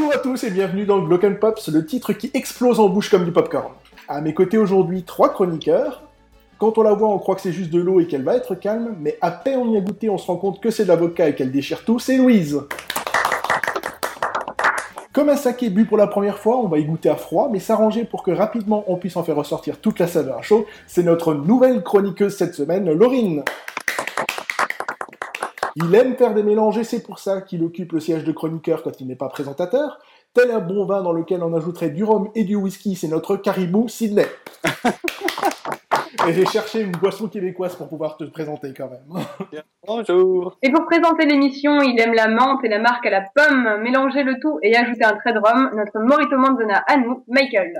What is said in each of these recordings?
Bonjour à tous et bienvenue dans Glock Pops, le titre qui explose en bouche comme du popcorn. À mes côtés aujourd'hui, trois chroniqueurs. Quand on la voit, on croit que c'est juste de l'eau et qu'elle va être calme, mais à peine on y a goûté, on se rend compte que c'est de l'avocat et qu'elle déchire tout, c'est Louise. Comme un saké bu pour la première fois, on va y goûter à froid, mais s'arranger pour que rapidement on puisse en faire ressortir toute la saveur à chaud, c'est notre nouvelle chroniqueuse cette semaine, Laurine. Il aime faire des mélanges et c'est pour ça qu'il occupe le siège de chroniqueur quand il n'est pas présentateur. Tel un bon vin dans lequel on ajouterait du rhum et du whisky, c'est notre caribou Sydney. et j'ai cherché une boisson québécoise pour pouvoir te présenter quand même. Bonjour. Et pour présenter l'émission, il aime la menthe et la marque à la pomme. Mélanger le tout et ajouter un trait de rhum, notre Morito Manzana à nous, Michael.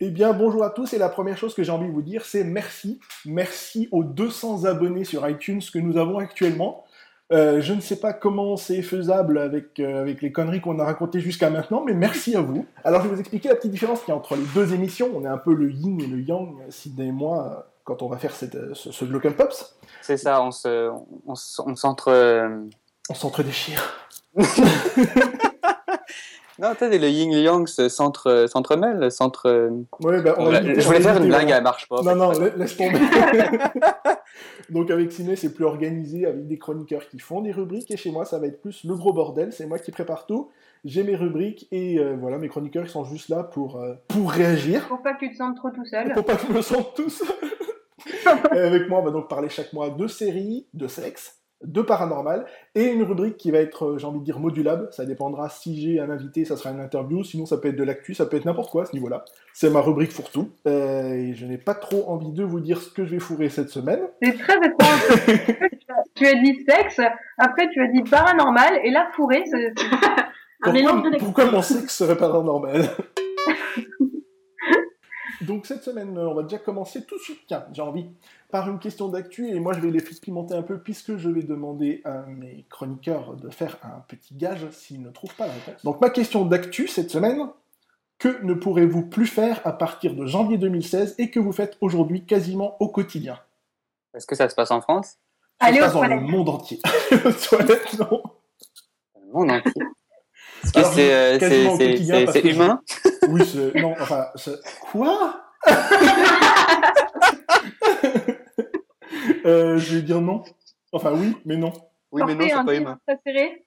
Eh bien, bonjour à tous, et la première chose que j'ai envie de vous dire, c'est merci. Merci aux 200 abonnés sur iTunes que nous avons actuellement. Euh, je ne sais pas comment c'est faisable avec, euh, avec les conneries qu'on a racontées jusqu'à maintenant, mais merci à vous. Alors, je vais vous expliquer la petite différence qu'il y a entre les deux émissions. On est un peu le yin et le yang, Sidney et moi, quand on va faire cette, ce, ce Local Pops. C'est ça, on se, on, on s'entre... On s'entre-déchire. Non, tu sais, le yin et yang s'entremêlent, s'entre. Ouais, bah, je voulais faire une blague, elle marche pas. Non, non, laisse tomber. Donc avec Ciné, c'est plus organisé, avec des chroniqueurs qui font des rubriques, et chez moi, ça va être plus le gros bordel. C'est moi qui prépare tout. J'ai mes rubriques, et euh, voilà, mes chroniqueurs, ils sont juste là pour, euh, pour réagir. Pour pas que tu te sentes trop tout seul. Pour pas que je me sente tout seul. et avec moi, on va donc parler chaque mois de séries, de sexe, de paranormal et une rubrique qui va être, euh, j'ai envie de dire, modulable. Ça dépendra si j'ai un invité, ça sera une interview. Sinon, ça peut être de l'actu, ça peut être n'importe quoi à ce niveau-là. C'est ma rubrique pour tout. Euh, et je n'ai pas trop envie de vous dire ce que je vais fourrer cette semaine. C'est très étrange. tu as dit sexe, après tu as dit paranormal, et là fourré, c'est un mélange de Pourquoi mon sexe serait paranormal? Donc cette semaine, on va déjà commencer tout de suite. Tiens, j'ai envie par une question d'actu, et moi je vais les pimenter un peu, puisque je vais demander à mes chroniqueurs de faire un petit gage s'ils ne trouvent pas la réponse. Donc ma question d'actu cette semaine, que ne pourrez-vous plus faire à partir de janvier 2016 et que vous faites aujourd'hui quasiment au quotidien? Est-ce que ça se passe en France? Ça se passe dans le monde entier. toilette, non. Le monde entier Est-ce que c'est humain? Oui, non, enfin, quoi? Euh, je vais dire non. Enfin oui, mais non. Oui, mais non, c'est pas humain. Très serré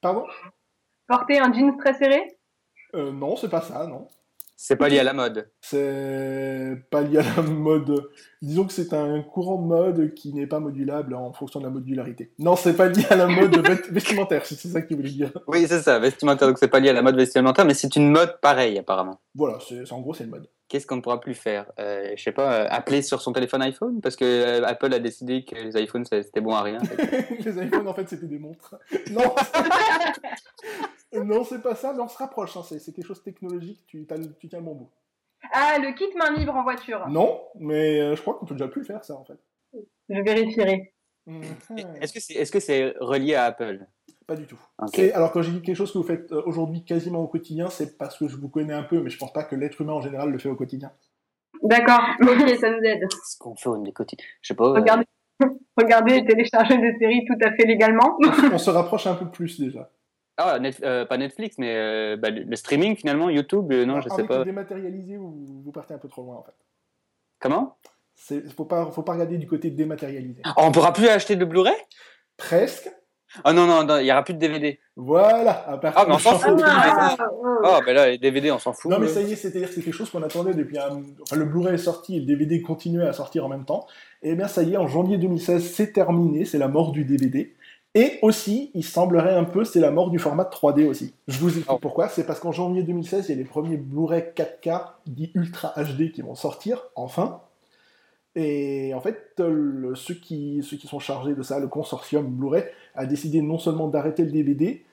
Pardon? Porter un jean très serré? Euh, Non, c'est pas ça, non. C'est pas lié à la mode. C'est pas lié à la mode. Disons que c'est un courant de mode qui n'est pas modulable en fonction de la modularité. Non, c'est pas lié à la mode vestimentaire, c'est ça que tu voulais dire. Oui, c'est ça, vestimentaire. Donc c'est pas lié à la mode vestimentaire, mais c'est une mode pareille apparemment. Voilà, c'est en gros c'est une mode. Qu'est-ce qu'on ne pourra plus faire? Euh, Je sais pas, euh, appeler sur son téléphone iPhone? Parce que euh, Apple a décidé que les iPhones c'était bon à rien. les iPhones en fait c'était des montres. Non. non, c'est pas ça, mais on se rapproche. Hein. C'est quelque chose de technologique. Tu, tu tiens le bon bout. Ah, le kit main libre en voiture. Non, mais euh, je crois qu'on peut déjà plus le faire ça en fait. Je vérifierai. Est-ce que c'est est -ce c'est relié à Apple? Pas du tout. Alors quand j'ai dit quelque chose que vous faites euh, aujourd'hui quasiment au quotidien, c'est parce que je vous connais un peu, mais je pense pas que l'être humain en général le fait au quotidien. D'accord, ok, ça nous aide. Ce qu'on fait au quotidien? Je sais pas. Euh, regardez, regardez et télécharger des séries tout à fait légalement. on se rapproche un peu plus déjà. Ah, pas Netflix, mais bah, le, streaming finalement, YouTube, non, je sais pas. dématérialisé, vous, vous partez un peu trop loin en fait. Comment? Il faut pas, faut pas regarder du côté dématérialisé. Oh, on pourra plus acheter de Blu-ray? Presque. Oh non, non, il n'y aura plus de DVD. Voilà. ah, mais on s'en fout. Ah, oh, ben là, les DVD, on s'en fout. Non, mais ça y est, c'est-à-dire que c'est quelque chose qu'on attendait depuis Enfin, le Blu-ray est sorti et le DVD continuait à sortir en même temps. Et eh bien, ça y est, en janvier 2016, c'est terminé, c'est la mort du DVD. Et aussi, il semblerait un peu, c'est la mort du format 3D aussi. Je vous explique oh. pourquoi. C'est parce qu'en janvier 2016, il y a les premiers Blu-ray 4K, dits Ultra HD, qui vont sortir, enfin. Et en fait, ceux, qui, ceux qui sont chargés de ça, le consortium Blu-ray, a décidé non seulement d'arrêter le DVD,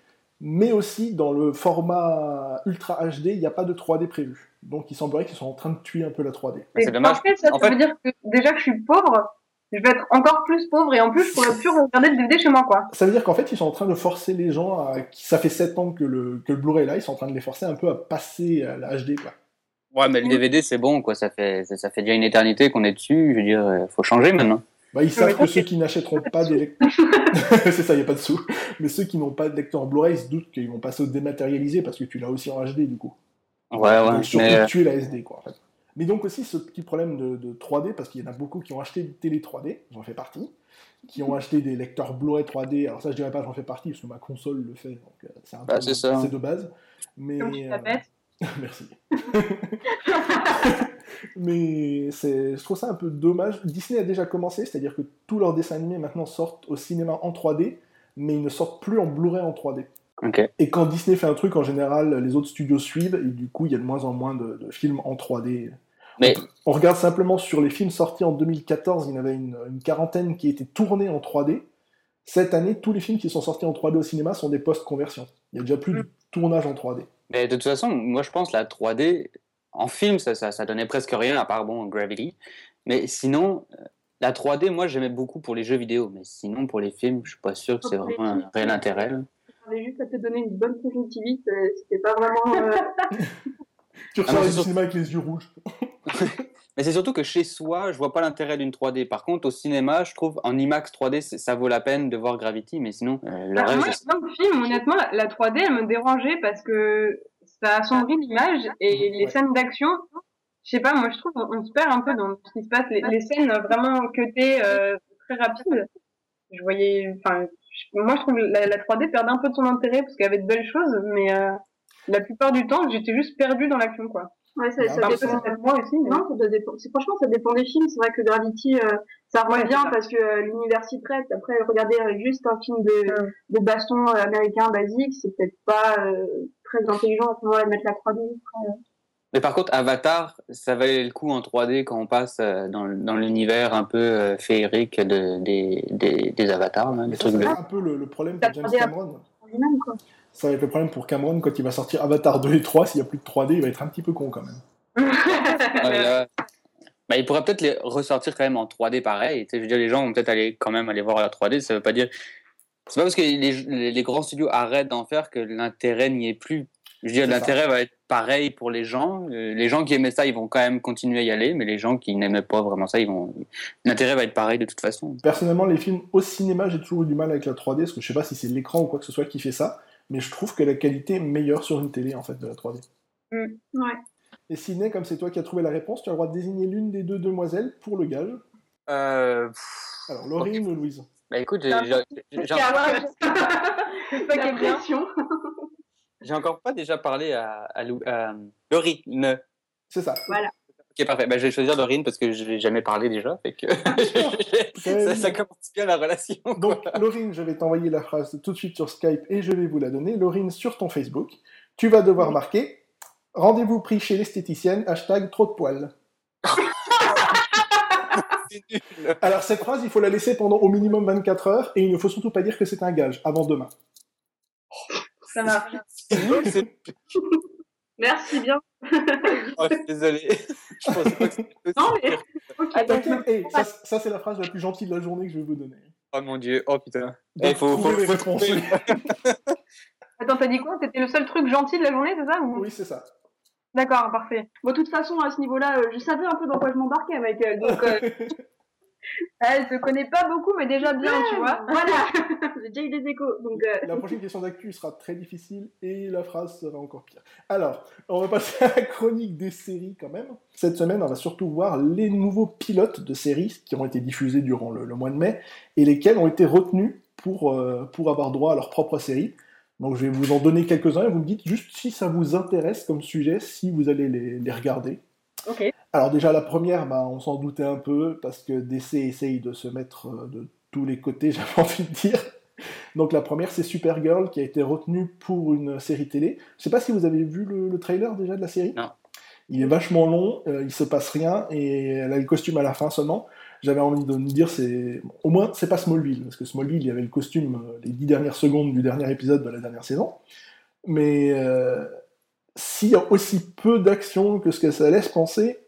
mais aussi dans le format Ultra HD, il n'y a pas de 3D prévu. Donc il semblerait qu'ils sont en train de tuer un peu la 3D. C'est dommage. ça, veut dire que déjà que je suis pauvre, je vais être encore plus pauvre et en plus je pourrais plus regarder le DVD chez moi quoi. Ça veut dire qu'en fait ils sont en train de forcer les gens à... Ça fait 7 ans que le, que le Blu-ray est là, ils sont en train de les forcer un peu à passer à la HD quoi. Ouais, mais le DVD, c'est bon, quoi. Ça fait, ça fait déjà une éternité qu'on est dessus. Je veux dire, faut changer maintenant. Bah, ils savent que ceux qui n'achèteront pas des lecteurs. c'est ça, il n'y a pas de sous. Mais ceux qui n'ont pas de lecteur Blu-ray se doutent qu'ils vont passer au dématérialisé parce que tu l'as aussi en HD du coup. Ouais, ouais. Et surtout mais... tuer la SD quoi en fait. Mais donc aussi ce petit problème de, de 3D, parce qu'il y en a beaucoup qui ont acheté des télé 3D, j'en fais partie, qui ont acheté des lecteurs Blu-ray 3D. Alors ça, je dirais pas j'en fais partie, parce que ma console le fait, donc euh, c'est un bah, peu c'est de base. Mais euh... merci. Mais c'est, je trouve ça un peu dommage. Disney a déjà commencé, c'est-à-dire que tous leurs dessins animés maintenant sortent au cinéma en 3D, mais ils ne sortent plus en Blu-ray en 3D. Okay. Et quand Disney fait un truc, en général, les autres studios suivent, et du coup, il y a de moins en moins de, de films en 3D. Mais... On, on, regarde simplement sur les films sortis en 2014, il y en avait une, une quarantaine qui étaient tournés en 3D. Cette année, tous les films qui sont sortis en 3D au cinéma sont des post-conversions. Il y a déjà plus de tournage en 3D. Mais de toute façon, moi je pense la 3D, en film, ça, ça, ça donnait presque rien, à part bon, Gravity. Mais sinon, la 3D, moi j'aimais beaucoup pour les jeux vidéo. Mais sinon, pour les films, je suis pas sûr que c'est vraiment un réel intérêt. Là avait juste à te donner une bonne conjonctivite, c'était pas vraiment. Euh... tu ressors ah du cinéma avec les yeux rouges. Mais c'est surtout que chez soi, je vois pas l'intérêt d'une 3D. Par contre, au cinéma, je trouve en IMAX 3D, ça vaut la peine de voir Gravity, mais sinon, euh, le reste. Moi, dans le film, honnêtement, la, la, 3D, elle me dérangeait parce que ça assombrit l'image et les ouais. scènes d'action. Je sais pas, moi je trouve on, on, se perd un peu dans ce qui se passe. Les, les scènes vraiment cutées, euh, très rapides. Je voyais, enfin, moi je trouve la, la 3D perdait un peu de son intérêt parce qu'il y avait de belles choses, mais euh, la plupart du temps j'étais juste perdu dans l'action quoi. Ouais, ça, ça dépend de moi aussi. Mais... Non, ça dépend. Franchement, ça dépend des films. C'est vrai que Gravity, euh, ça rend ouais, bien parce que euh, l'univers s'y prête. Après, regarder juste un film de, ouais. de baston euh, américain basique, c'est peut-être pas euh, très intelligent à ce moment-là de mettre la 3D. Après, mais par contre, Avatar, ça valait le coup en 3D quand on passe euh, dans, dans l'univers un peu euh, féerique de, des, des, des avatars. Des trucs c'est un peu le, le problème pour James Cameron. Ça va être le problème pour Cameron quand il va sortir Avatar 2 et 3. S'il n'y a plus de 3D, il va être un petit peu con quand même. ah, là, bah, il pourrait peut-être les ressortir quand même en 3D pareil. Je veux dire, les gens vont peut-être aller quand même aller voir la 3D. Ça veut pas dire. C'est pas parce que les, les grands studios arrêtent d'en faire que l'intérêt n'y est plus. Je veux dire, l'intérêt va être pareil pour les gens. Les gens qui aimaient ça, ils vont quand même continuer à y aller, mais les gens qui n'aimaient pas vraiment ça, ils vont. L'intérêt va être pareil de toute façon. Personnellement, les films au cinéma, j'ai toujours eu du mal avec la 3D, parce que je sais pas si c'est l'écran ou quoi que ce soit qui fait ça, mais je trouve que la qualité est meilleure sur une télé en fait de la 3D. Mm. Ouais. Et Sidney, comme c'est toi qui as trouvé la réponse, tu as le droit de désigner l'une des deux demoiselles pour le gage. Euh... Alors, Laurine ou Louise? Bah écoute, j'ai. Encore pas déjà parlé à, à, à Laurine. C'est ça. Voilà. Ok, parfait. Ben, je vais choisir Laurine parce que je n'ai jamais parlé déjà. Fait que ça, ça, commence bien la relation. Donc, Laurine, je vais t'envoyer la phrase tout de suite sur Skype et je vais vous la donner. Laurine, sur ton Facebook, tu vas devoir marquer Rendez-vous pris chez l'esthéticienne, hashtag trop de poils. Alors, cette phrase, il faut la laisser pendant au minimum 24 heures et il ne faut surtout pas dire que c'est un gage avant demain. Ça marche. Merci bien. Oh, désolé. Je pensais pas que c'était Non, mais. Okay, hey, ça, ça c'est la phrase la plus gentille de la journée que je vais vous donner. Oh mon dieu, oh putain. Il faut, faut, faut, faut Attends, t'as dit quoi? C'était le seul truc gentil de la journée, c'est ça ou... Oui, c'est ça. D'accord, parfait. Bon, de toute façon, à ce niveau-là, euh, je savais un peu dans quoi je m'embarquais, Michael. Donc, euh... Elle se connaît pas beaucoup, mais déjà bien, ouais, tu vois. Voilà, j'ai déjà eu des échos. Donc, euh... La prochaine question d'actu sera très difficile et la phrase sera encore pire. Alors, on va passer à la chronique des séries quand même. Cette semaine, on va surtout voir les nouveaux pilotes de séries qui ont été diffusés durant le, le mois de mai et lesquels ont été retenus pour, euh, pour avoir droit à leur propre série. Donc je vais vous en donner quelques-uns et vous me dites juste si ça vous intéresse comme sujet, si vous allez les, les regarder. Ok. Alors déjà la première, bah, on s'en doutait un peu parce que DC essaye de se mettre de tous les côtés, j'avais envie de dire. Donc la première c'est Supergirl qui a été retenue pour une série télé. Je sais pas si vous avez vu le, le trailer déjà de la série. Non. Il est vachement long, euh, il se passe rien et elle a le costume à la fin seulement. J'avais envie de me dire c'est au moins c'est pas Smallville parce que Smallville il y avait le costume euh, les dix dernières secondes du dernier épisode de la dernière saison. Mais euh, s'il y a aussi peu d'action que ce que ça laisse penser,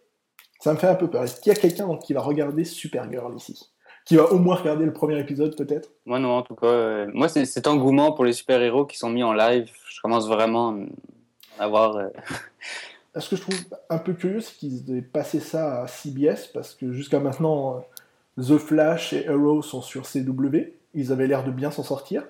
ça me fait un peu peur. Est-ce qu'il y a quelqu'un qui va regarder Supergirl ici? Qui va au moins regarder le premier épisode peut-être? Moi non, en tout cas. Euh, moi, c'est cet engouement pour les super-héros qui sont mis en live. Je commence vraiment à avoir. Euh... Ce que je trouve un peu curieux, c'est qu'ils aient passé ça à CBS, parce que jusqu'à maintenant, The Flash et Arrow sont sur CW. Ils avaient l'air de bien s'en sortir.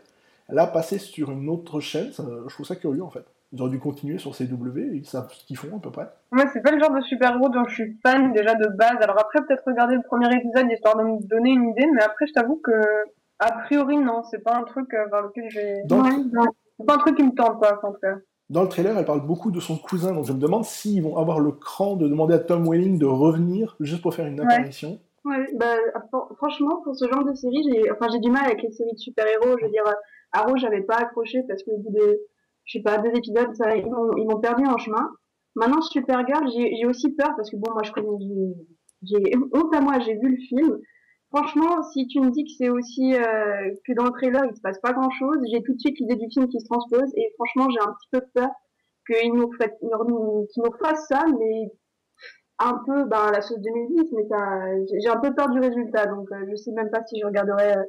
Là, passer sur une autre chaîne, ça- je trouve ça curieux en fait. Ils auraient dû continuer sur CW, ils savent ce qu'ils font à peu près. Moi, c'est pas le genre de super-héros dont je suis fan déjà de base. Alors après, peut-être regarder le premier épisode histoire de me donner une idée, mais après, je t'avoue que, a priori, non, c'est pas un truc euh, vers lequel j'ai... Dans, Ouais, non. C'est pas un truc qui me tente, quoi, en tout cas. dans le trailer, elle parle beaucoup de son cousin, donc je me demande s'ils vont avoir le cran de demander à Tom Welling de revenir juste pour faire une apparition. Ouais, bah, fr- franchement, pour ce genre de série, j'ai, enfin, j'ai du mal avec les séries de super-héros. Je veux dire, euh, Arrow, j'avais pas accroché parce qu'au bout de, je sais pas, deux épisodes, ça, ils m'ont, perdu en chemin. Maintenant, Supergirl, j'ai, aussi peur parce que bon, moi, je connais, j'ai, honte à moi, j'ai vu le film. Franchement, si tu me dis que c'est aussi, euh, que dans le trailer, il se passe pas grand chose, j'ai tout de suite l'idée du film qui se transpose et franchement, j'ai un petit peu peur qu'ils nous, qu'ils nous fassent ça, mais un peu ben, la sauce 2010, mais j'ai un peu peur du résultat, donc euh, je sais même pas si je regarderai euh,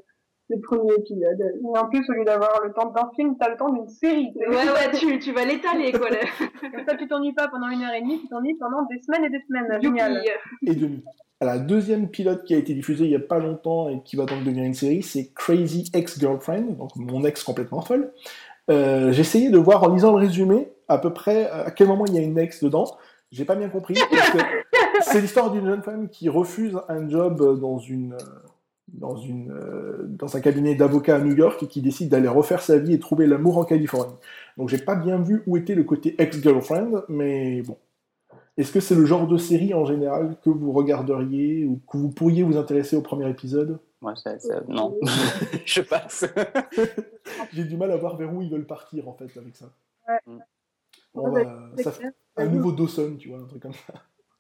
le premier épisode. Et en plus, au lieu d'avoir le temps d'un film, t'as le temps d'une série. Ouais, ouais, tu, tu vas l'étaler, quoi. le- Comme ça, tu t'ennuies pas pendant une heure et demie, tu t'ennuies pendant des semaines et des semaines. Génial. Et demi. La deuxième pilote qui a été diffusée il y a pas longtemps et qui va donc devenir une série, c'est Crazy Ex-Girlfriend, donc mon ex complètement folle. Euh, J'ai essayé de voir en lisant le résumé à peu près à quel moment il y a une ex dedans. J'ai pas bien compris. C'est l'histoire d'une jeune femme qui refuse un job dans une dans une euh, dans un cabinet d'avocats à New York et qui décide d'aller refaire sa vie et trouver l'amour en Californie. Donc j'ai pas bien vu où était le côté ex-girlfriend, mais bon. Est-ce que c'est le genre de série en général que vous regarderiez ou que vous pourriez vous intéresser au premier épisode? Moi, ça, ça- non. je passe. J'ai du mal à voir vers où ils veulent partir en fait avec ça. Ouais. Bon, Ouais, bah, ça fait un nouveau Dawson, tu vois, un truc comme ça.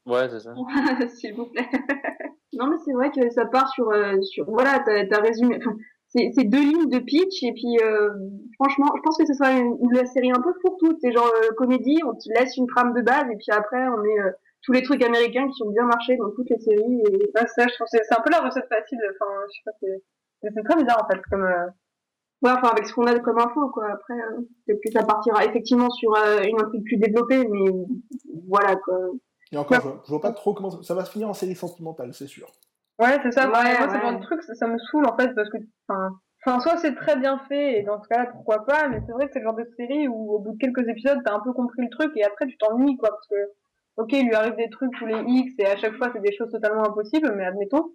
Ouais, c'est ça. S'il vous plaît. Non, mais c'est vrai que ça part sur, euh, sur voilà, t'as as résumé. Enfin, c'est deux lignes de pitch et puis euh, franchement, je pense que ce sera une, une série un peu pour toutes. C'est genre euh, comédie, on te laisse une trame de base et puis après on met euh, tous les trucs américains qui ont bien marché dans toutes les séries. Et... Ouais, ça, je trouve c'est un peu la recette facile. Enfin, je sais pas, c'est très bizarre, en fait, comme... euh, Ouais, enfin avec ce qu'on a comme info quoi. Après, peut-être que ça partira effectivement sur une intrigue plus développée, mais voilà quoi. Et encore, je, je vois pas trop comment ça, ça va se finir en série sentimentale, c'est sûr. Ouais, c'est ça. Ouais, moi, c'est ouais. le genre de truc, ça, ça me saoule en fait parce que, enfin, soit c'est très bien fait et dans ce cas-là, pourquoi pas. Mais c'est vrai que c'est le genre de série où au bout de quelques épisodes, t'as un peu compris le truc et après tu t'ennuies quoi parce que, ok, il lui arrive des trucs tous les X et à chaque fois c'est des choses totalement impossibles, mais admettons.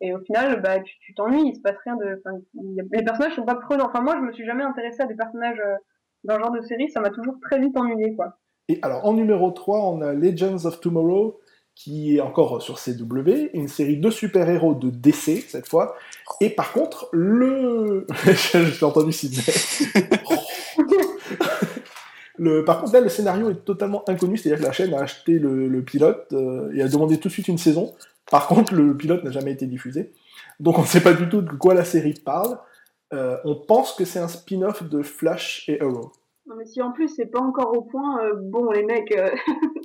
Et au final, bah, tu tu t'ennuies, il se passe rien de, enfin, a- les personnages sont pas prenants. Enfin, moi, je me suis jamais intéressée à des personnages euh, dans ce genre de série, ça m'a toujours très vite ennuyé quoi. Et alors, en numéro 3, on a Legends of Tomorrow, qui est encore sur CW, une série de super-héros de DC, cette fois. Et par contre, le... J'ai entendu Sidney. le... Par contre, là, le scénario est totalement inconnu, c'est-à-dire que la chaîne a acheté le, le pilote euh, et a demandé tout de suite une saison. Par contre, le pilote n'a jamais été diffusé. Donc on ne sait pas du tout de quoi la série parle. Euh, on pense que c'est un spin-off de Flash et Arrow. Non mais si en plus c'est pas encore au point, euh, bon les mecs. euh,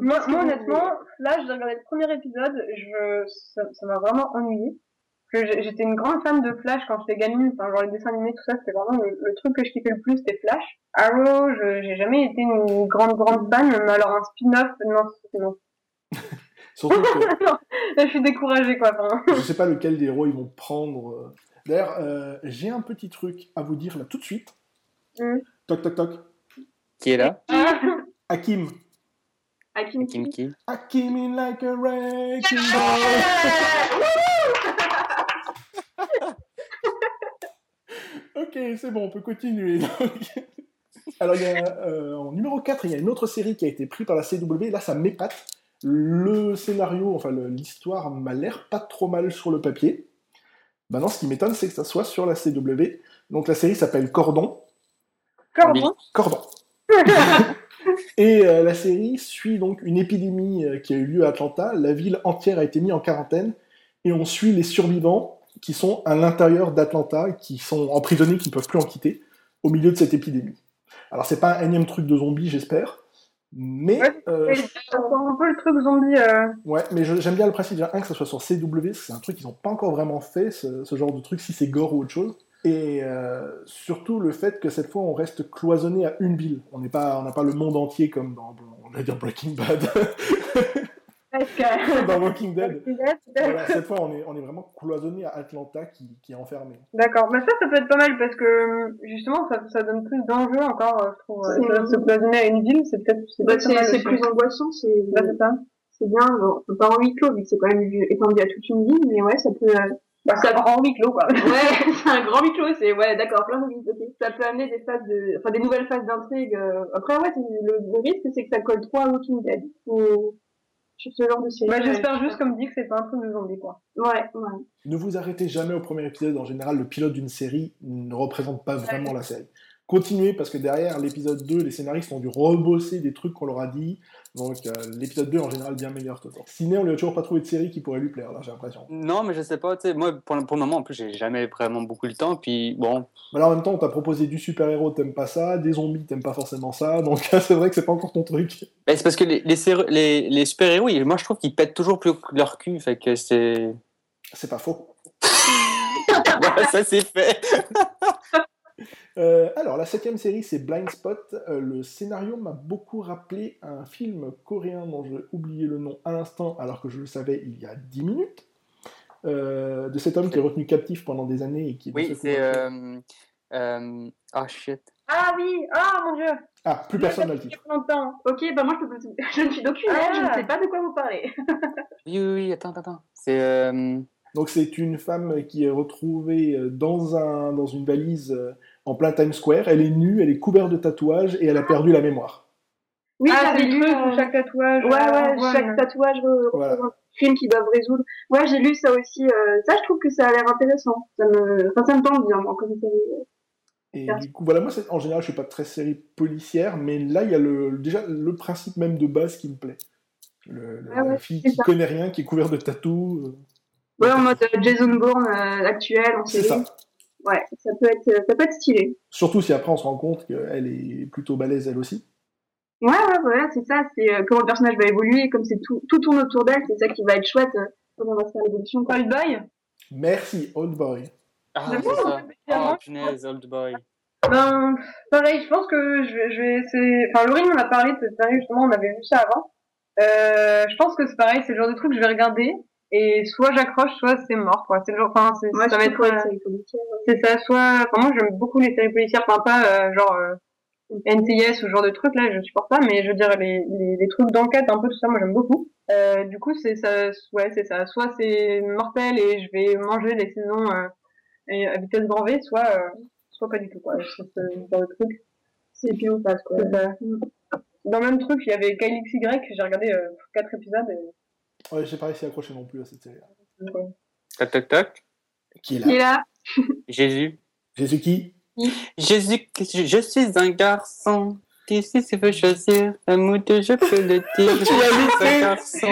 Moi, honnêtement, là, j'ai regardé le premier épisode, je, ça m'a vraiment ennuyé. J'étais une grande fan de Flash quand j'étais gamine, enfin, genre les dessins animés, tout ça, c'était vraiment le, le truc que je kiffais le plus, c'était Flash. Arrow, j'ai jamais été une grande, grande fan, mais alors un spin-off, non, c'est non. Surtout que Là, je suis découragée, quoi. Enfin, je sais pas lequel des héros ils vont prendre. euh. D'ailleurs, euh, j'ai un petit truc à vous dire là tout de suite. Mm. Toc toc toc. Qui est là? Hakim. Hakim Kim qui? Hakim in like a wrecking ball. ok, c'est bon, on peut continuer. Alors, il y a, euh, en numéro 4, il y a une autre série qui a été prise par la CW. Là, ça m'épate. Le scénario, enfin l'histoire m'a l'air pas trop mal sur le papier. Maintenant, ce qui m'étonne, c'est que ça soit sur la CW. Donc, la série s'appelle Cordon. Cordon. Cordon. Et euh, la série suit donc une épidémie euh, qui a eu lieu à Atlanta. La ville entière a été mise en quarantaine et on suit les survivants qui sont à l'intérieur d'Atlanta, qui sont emprisonnés, qui ne peuvent plus en quitter, au milieu de cette épidémie. Alors c'est pas un énième truc de zombie, j'espère, mais Ouais, euh, un peu le truc zombie, euh, ouais, mais j'aime bien le principe déjà un que ça soit sur CW, c'est un truc qu'ils n'ont pas encore vraiment fait, ce, ce genre de truc, si c'est gore ou autre chose. Et euh, surtout le fait que cette fois on reste cloisonné à une ville. On n'est pas, on n'a pas le monde entier comme dans, on va dire Breaking Bad. dans Walking Dead. voilà, cette fois, on est, on est vraiment cloisonné à Atlanta qui, qui est enfermé. D'accord, mais ça, ça peut être pas mal parce que justement, ça, ça donne plus d'enjeux encore, je trouve. Euh, se cloisonner à une ville, c'est peut-être bah, c'est plus angoissant, c'est bah. C'est bien, bon, pas en huis clos, vu que c'est quand même étendu à toute une ville, mais ouais, ça peut. Euh, bah, c'est un grand huis clos, quoi. ouais, c'est un grand huis clos, c'est, ouais, d'accord, plein de okay. Ça peut amener des phases de, enfin, des nouvelles phases d'intrigue. Euh. Après, ouais, le, le risque, c'est que ça colle trop à Walking Dead. Ou, sur ce genre de série. Bah, j'espère juste, comme dit, que c'est pas un truc de zombie, quoi. Ouais, ouais. Ne vous arrêtez jamais au premier épisode. En général, le pilote d'une série ne représente pas vraiment la série. Continuez, parce que derrière l'épisode 2, les scénaristes ont dû rebosser des trucs qu'on leur a dit. Donc euh, l'épisode 2 en général bien meilleur que Ciné, on lui a toujours pas trouvé de série qui pourrait lui plaire, là j'ai l'impression. Non, mais je sais pas, tu sais, moi pour, pour, le moment en plus j'ai jamais vraiment beaucoup le temps, puis bon. Mais là en même temps, on t'a proposé du super-héros, t'aimes pas ça, des zombies, t'aimes pas forcément ça, donc c'est vrai que c'est pas encore ton truc. c'est parce que les, les, les, super-héros, moi je trouve qu'ils pètent toujours plus leur cul, fait que c'est. C'est pas faux. ça c'est fait. Euh, alors, la septième série, c'est Blind Spot. Euh, le scénario m'a beaucoup rappelé un film coréen dont j'ai oublié le nom à l'instant, alors que je le savais il y a 10 minutes. Euh, de cet homme qui est retenu captif pendant des années et qui. Oui, c'est. Ah shit. Ah oui, ah mon dieu. Ah, plus personne n'a le titre. Ok, bah moi je, peux... je ne suis d'aucune ah. je ne sais pas de quoi vous parlez. oui, oui, oui, attends, attends. C'est. Donc c'est une femme qui est retrouvée dans, un, dans une valise en plein Times Square. Elle est nue, elle est couverte de tatouages et elle a perdu la mémoire. Oui, ah, j'avais lu euh... chaque tatouage. Ouais, ouais, euh, chaque tatouage voilà. un crime qu'ils doivent résoudre. Ouais, j'ai lu ça aussi. Euh, ça, je trouve que ça a l'air intéressant. Ça me, enfin, ça me tente bien, moi, comme série. Et du coup, voilà, moi, en général, je suis pas très série policière, mais là, il y a le, déjà le principe même de base qui me plaît. Le, ah la fille qui connaît rien, qui est couverte de tatous. Euh. Ouais, en mode Jason Bourne actuel, en série. C'est ça ouais, ça peut être, ça peut être stylé. Surtout si après on se rend compte qu'elle est plutôt balèze elle aussi. Ouais, ouais, voilà, c'est ça, c'est euh, comment le personnage va évoluer, comme c'est tout, tout tourne autour d'elle, c'est ça qui va être chouette, euh, comment on va se faire l'évolution. Old Boy? Merci, Old Boy. Ah, c'est ça. Oh, punaise, Old Boy. Ben, pareil, je pense que je vais, je vais essayer... Enfin, Laurine m'en a parlé de cette série, justement, on avait vu ça avant. Euh, je pense que c'est pareil, c'est le genre de truc que je vais regarder, et soit j'accroche soit c'est mort quoi. C'est le genre enfin c'est ça va être c'est ça soit enfin moi j'aime beaucoup les séries policières enfin pas euh, genre euh, NCIS ou genre de trucs là je supporte pas mais je veux dire les les, les trucs d'enquête un peu tout ça moi j'aime beaucoup. Euh, du coup c'est ça ouais c'est ça. Soit c'est mortel et je vais manger les saisons euh, à vitesse grand V soit euh, soit pas du tout quoi. C'est ce genre de truc c'est puis on passe quoi. dans le même truc il y avait Kyle XY j'ai regardé euh, quatre épisodes et Ouais, j'ai pas réussi à accrocher non plus à cette série. Tac, tac, tac. Qui est là, qui est là Jésus. Jésus qui? Jésus, je suis un garçon. Ici, si veux choisir un mot de je peux le dire. Je suis un garçon.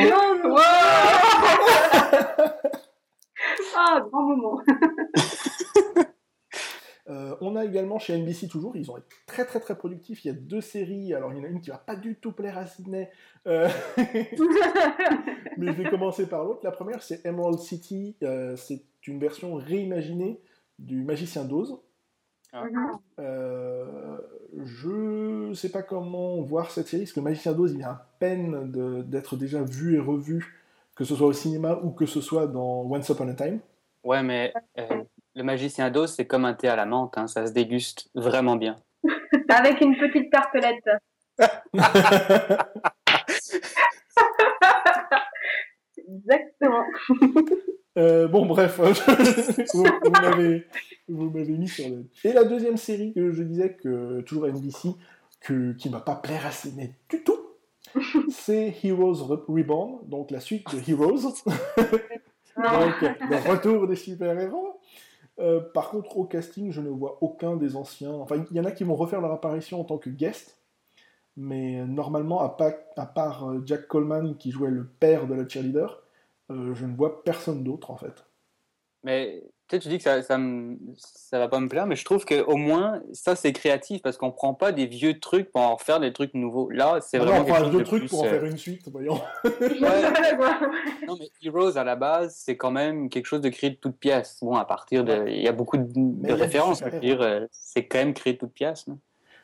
ah, grand moment. Euh, on a également chez NBC toujours, ils ont été très très très productifs. Il y a deux séries. Alors il y en a une qui va pas du tout plaire à Sydney, euh, mais je vais commencer par l'autre. La première c'est Emerald City. Euh, c'est une version réimaginée du Magicien d'Oz. Ah. je sais pas comment voir cette série, parce que Magicien d'Oz il a à peine d'être déjà vu et revu, que ce soit au cinéma ou que ce soit dans Once Upon a Time. Ouais, mais le magicien d'os, c'est comme un thé à la menthe, hein, ça se déguste vraiment bien. Avec une petite tartelette. Exactement. Euh, bon, bref, vous, m'avez mis sur le. Et la deuxième série que je disais, que toujours NBC, que, qui ne va pas plaire assez net du tout, c'est Heroes Reborn, donc la suite de Heroes. donc, le retour des super-héros. Euh, par contre, au casting, je ne vois aucun des anciens. Enfin, il y en a qui vont refaire leur apparition en tant que guest, mais normalement, à, part euh, Jack Coleman qui jouait le père de la cheerleader, euh, je ne vois personne d'autre en fait. Mais tu tu dis que ça, ça, ça va pas me plaire, mais je trouve qu'au moins, ça, c'est créatif parce qu'on prend pas des vieux trucs pour en faire des trucs nouveaux. Là, c'est ah vraiment. on prend un vieux truc pour en faire une suite, voyons. non, mais Heroes, à la base, c'est quand même quelque chose de créé de toutes pièces. Bon, à partir de. Il y a beaucoup de, références, à dire, euh, c'est quand même créé de toutes pièces.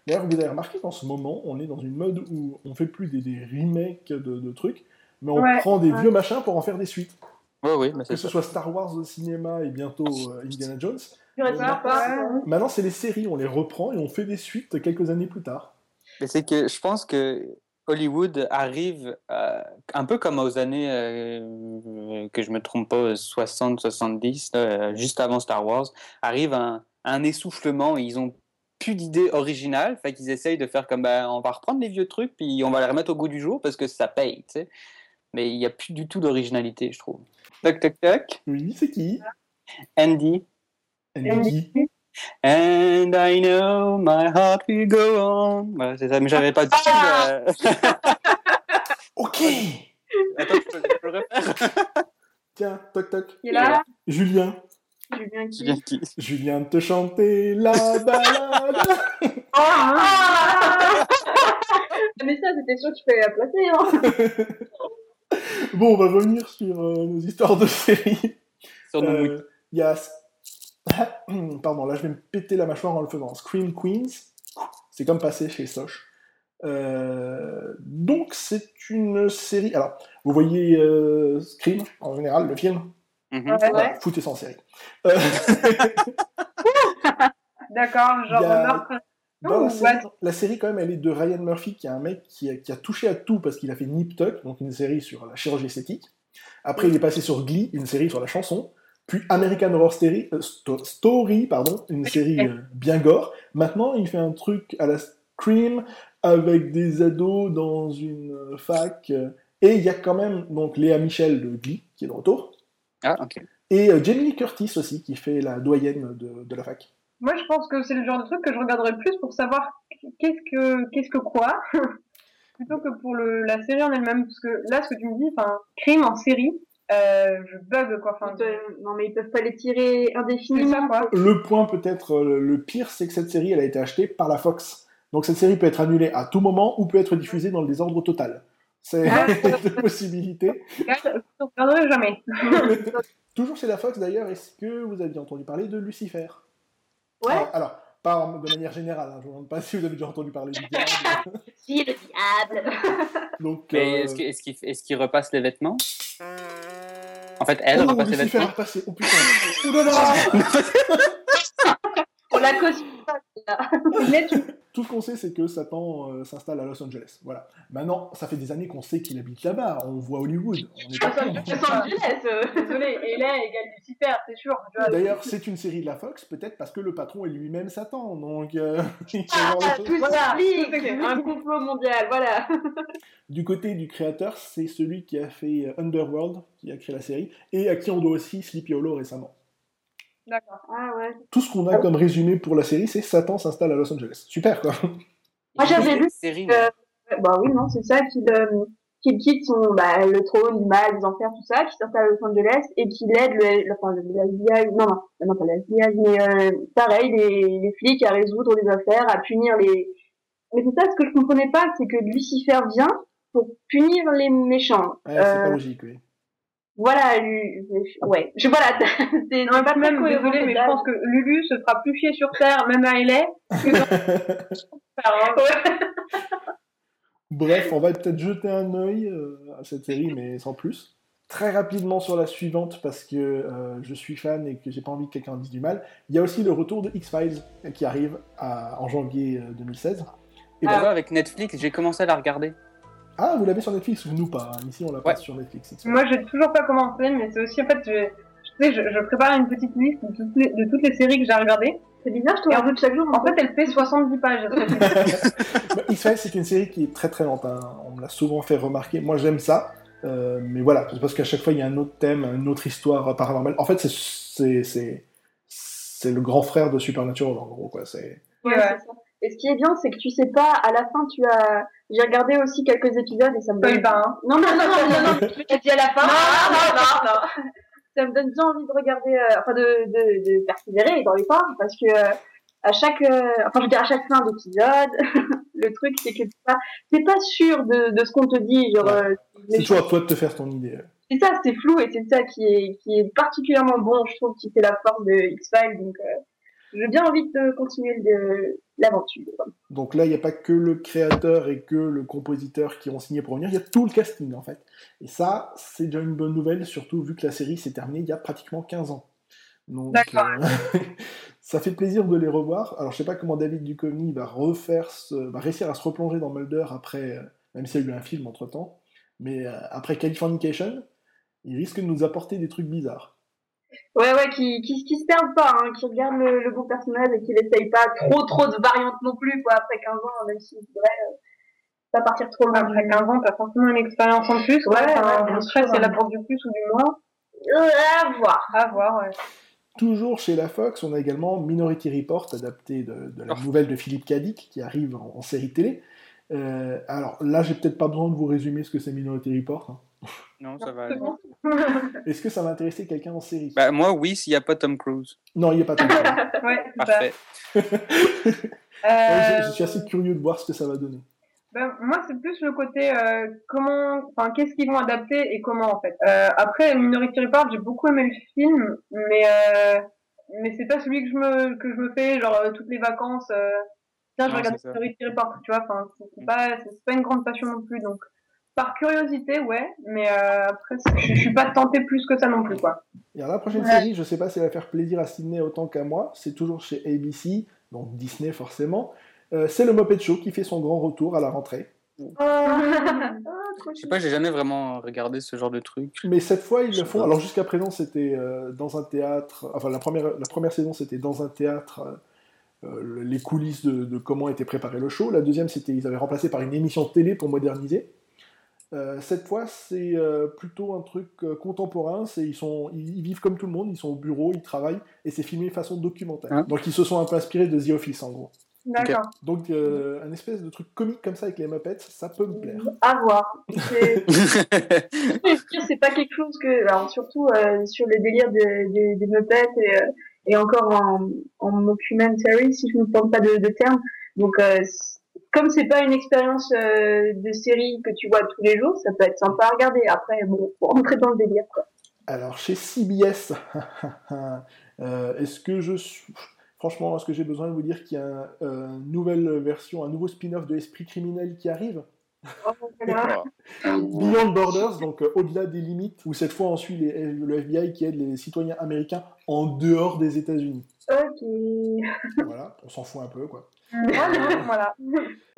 D'ailleurs, vous avez remarqué qu'en ce moment, on est dans une mode où on fait plus des, remakes de, de trucs, mais on Ouais, prend des ouais. vieux machins pour en faire des suites. Oui, mais Que ce ça. soit Star Wars au cinéma et bientôt euh, Indiana Jones. Ouais. Park. Maintenant, c'est les séries, on les reprend et on fait des suites quelques années plus tard. Mais c'est que je pense que Hollywood arrive euh, un peu comme aux années, euh, que je me trompe pas, 60-70, euh, juste avant Star Wars, arrive un, un essoufflement. Ils ont plus d'idées originales, fait qu'ils essayent de faire comme ben, on va reprendre les vieux trucs puis on va les remettre au goût du jour parce que ça paye, tu sais. Mais il n'y a plus du tout d'originalité, je trouve. Toc toc toc. Oui, c'est qui? Andy. Andy. And I know my heart will go on. Voilà, c'est ça, mais j'avais pas du tout. euh, Ok Attends, je peux, je peux le refaire. Tiens, toc toc. Il est là? Julien. Julien Tu qui? de qui? Julien te chanter la balade. Ah Mais ça, c'était sûr que tu fallait la placer, hein. Bon, on va revenir sur euh, nos histoires de séries. Sur nos Euh. Il y a. Pardon, là je vais me péter la mâchoire en le faisant. Scream Queens, c'est comme passé chez Soch. Euh, donc c'est une série. Alors, vous voyez euh, Scream en général, le film. Ouais. Voilà, foutez sans série. Euh, D'accord, genre a- meurtre. Dans Ouh, la, série, ouais. la série, quand même, elle est de Ryan Murphy, qui est un mec qui a, qui a touché à tout parce qu'il a fait Nip Tuck, donc une série sur la chirurgie esthétique. Après, il est passé sur Glee, une série sur la chanson. Puis American Horror Story, euh, Sto- Story pardon, une série euh, bien gore. Maintenant, il fait un truc à la Scream avec des ados dans une euh, fac. euh, et il y a quand même donc Léa Michel de Glee qui est de retour. Ah, ok. Et Jamie Curtis aussi, qui fait la doyenne de, de la fac. Moi, je pense que c'est le genre de truc que je regarderais plus pour savoir qu'est-ce que, qu'est-ce que quoi, plutôt que pour le, la série en elle-même. Parce que là, ce que tu me dis, enfin, crime en série, euh, je bug, quoi. Enfin, Non, mais ils peuvent pas les tirer indéfiniment. ça, quoi. Le point peut-être euh, le pire, c'est que cette série, elle a été achetée par la Fox. Donc cette série peut être annulée à tout moment ou peut être diffusée dans le désordre total. C'est Ah. deux possibilités. Je ne regarderai jamais. Toujours chez la Fox d'ailleurs, est-ce que vous aviez entendu parler de Lucifer? Ouais. Alors, alors, pas en- de manière générale, hein, je ne demande pas si vous avez déjà entendu parler du diable. Si, le diable. Donc, Mais euh, est-ce qu'il est qu'il est qu'il repasse les vêtements? En fait, elle oh, repasse les vêtements? oh putain Ouh là là On la cautionne Tout ce qu'on sait, c'est que Satan euh, s'installe à Los Angeles. Voilà. Maintenant, ça fait des années qu'on sait qu'il habite là-bas. On voit Hollywood. On est. Los Angeles. euh. désolé, Hélène égale Lucifer, c'est sûr. D'ailleurs, c'est une série de la Fox, peut-être parce que le patron est lui-même Satan. Donc, euh, Ah, tout Voilà. Un complot mondial, voilà. Du côté du créateur, c'est celui qui a fait Underworld, qui a créé la série, et à qui on doit aussi Sleepy Hollow récemment. D'accord. Ah ouais. Tout ce qu'on a comme résumé pour la série, c'est Satan s'installe à Los Angeles. Super, quoi. Moi, j'avais vu, Série, euh, Bah oui, non, c'est ça, qu'il euh, qu'il quitte son, bah, le trône, le mal, les enfers, tout ça, qui s'installe à Los Angeles et qu'il aide le, le, enfin, le, le FBI, non, non, non, pas le FBI, mais euh, pareil, les, les flics à résoudre les affaires, à punir les... Mais c'est ça, ce que je comprenais pas, c'est que Lucifer vient pour punir les méchants. Ouais, c'est Euh, pas logique, oui. Voilà, lui, ouais, je, voilà, c'est Non, pas même, désolé, mais je pense que Lulu se fera plus chier sur Terre, même à LA, que. Bref, on va peut-être jeter un œil euh, à cette série, mais sans plus. Très rapidement sur la suivante, parce que euh, je suis fan et que j'ai pas envie que quelqu'un dise du mal. Il y a aussi le retour de X-Files euh, qui arrive à- en janvier euh, 2016. Et ben- voilà, avec Netflix, j'ai commencé à la regarder. Ah, vous l'avez sur Netflix Nous pas. hein. Ici, on l'a pas Ouais. sur Netflix. Moi, j'ai toujours pas commencé, mais c'est aussi, en fait, je, je, sais, je, je prépare une petite liste de toutes les, de toutes les séries que j'ai regardées. C'est bizarre, je te Et en rajoute chaque jour. En fait, elle fait 70 pages. Bah, X-Files, c'est une série qui est très très lente. hein. On me l'a souvent fait remarquer. Moi, j'aime ça. Euh, mais voilà, c'est parce qu'à chaque fois, il y a un autre thème, une autre histoire paranormale. En fait, c'est- c'est c'est c'est le grand frère de Supernatural, en gros. Quoi. C'est Ouais, Ouais. c'est ça. Et ce qui est bien, c'est que tu sais pas, à la fin, tu as, j'ai regardé aussi quelques épisodes et ça me donne, pas, hein. non, non, non, non, non, non, je dit à la fin. Non, non, non, non. Ça me donne bien envie de regarder, euh, enfin, de, de, de persévérer dans les pas, parce que, euh, à chaque, euh, enfin, je veux dire, à chaque fin d'épisode, le truc, c'est que t'es pas, t'es pas sûr de, de ce qu'on te dit, genre, Ouais. euh, c'est toujours à toi de te faire ton idée. c'est ça, c'est flou et c'est ça qui est, qui est particulièrement bon, je trouve, qui fait la force de X-Files. Donc, euh, j'ai bien envie de continuer de, l'aventure. Donc là, il n'y a pas que le créateur et que le compositeur qui ont signé pour venir, il y a tout le casting en fait. Et ça, c'est déjà une bonne nouvelle, surtout vu que la série s'est terminée il y a pratiquement 15 ans. Donc, euh, ça fait plaisir de les revoir. Alors, je sais pas comment David Duchovny va refaire, ce- va réussir à se replonger dans Mulder après, euh, même s'il y a eu un film entre temps, mais euh, après Californication, il risque de nous apporter des trucs bizarres. Ouais, ouais, qui, qui, qui se perdent pas, hein, qui regardent le, le bon personnage et qui n'essayent pas trop, trop de variantes non plus, quoi, après 15 ans, même si vrai, euh, pas partir trop loin. Après 15 ans, t'as forcément une expérience en plus. Ouais, Enfin, ouais, stress, sûr. c'est là pour du plus ou du moins. Euh, à voir. À voir, ouais. Toujours chez la Fox, on a également Minority Report, adapté de, de la Oh. nouvelle de Philippe Cadic, qui arrive en, en série télé. Euh, alors là, j'ai peut-être pas besoin de vous résumer ce que c'est Minority Report. hein. Non, ça va aller. bon. Est-ce que ça va intéresser quelqu'un en série? Bah, moi, oui, s'il n'y a pas Tom Cruise. Non, il n'y a pas. Ouais, c'est ça. Parfait. Ouais, Euh, je, je suis assez curieux de voir ce que ça va donner. Ben, moi, c'est plus le côté euh, comment, enfin, qu'est-ce qu'ils vont adapter et comment en fait. Euh, après, Minority Report, j'ai beaucoup aimé le film, mais euh, mais c'est pas celui que je me que je me fais genre euh, toutes les vacances. Euh, tiens, je Non, regarde. Minority Report, tu vois. Enfin, c'est pas c'est pas une grande passion non plus, donc par curiosité, ouais, mais euh, après, je, je suis pas tentée plus que ça non plus, quoi. Et alors la prochaine Ouais. série, je sais pas si elle va faire plaisir à Sydney autant qu'à moi, c'est toujours chez ABC, donc Disney forcément. Euh, c'est le Muppet Show qui fait son grand retour à la rentrée. Je sais pas, j'ai jamais vraiment regardé ce genre de truc. Mais cette fois, ils le font. Alors jusqu'à présent, c'était euh, dans un théâtre. Enfin, la première, la première saison, c'était dans un théâtre. euh, les coulisses de, de comment était préparé le show. La deuxième, c'était ils avaient remplacé par une émission de télé pour moderniser. Euh, cette fois, c'est euh, plutôt un truc euh, contemporain. C'est ils sont, ils, ils vivent comme tout le monde. Ils sont au bureau, ils travaillent et c'est filmé de façon documentaire. Hein Donc ils se sont un peu inspirés de The Office en gros. D'accord. Donc euh, un espèce de truc comique comme ça avec les Muppets, ça peut me plaire. À voir. C'est pas quelque chose que, alors surtout euh, sur le délire de- de- des Muppets et, euh, et encore en, en mockumentary, si je ne me trompe pas de, de terme. Donc, euh, comme c'est pas une expérience euh, de série que tu vois tous les jours, ça peut être sympa à regarder. Après, bon, faut rentrer dans le délire, quoi. Alors, chez CBS, euh, est-ce que je suis... Franchement, est-ce que j'ai besoin de vous dire qu'il y a une nouvelle version, un nouveau spin-off de Esprit criminel qui arrive? Beyond Borders, donc euh, au-delà des limites, où cette fois on suit les- le FBI qui aide les citoyens américains en dehors des États-Unis. Ok. Voilà, on s'en fout un peu, quoi. Voilà.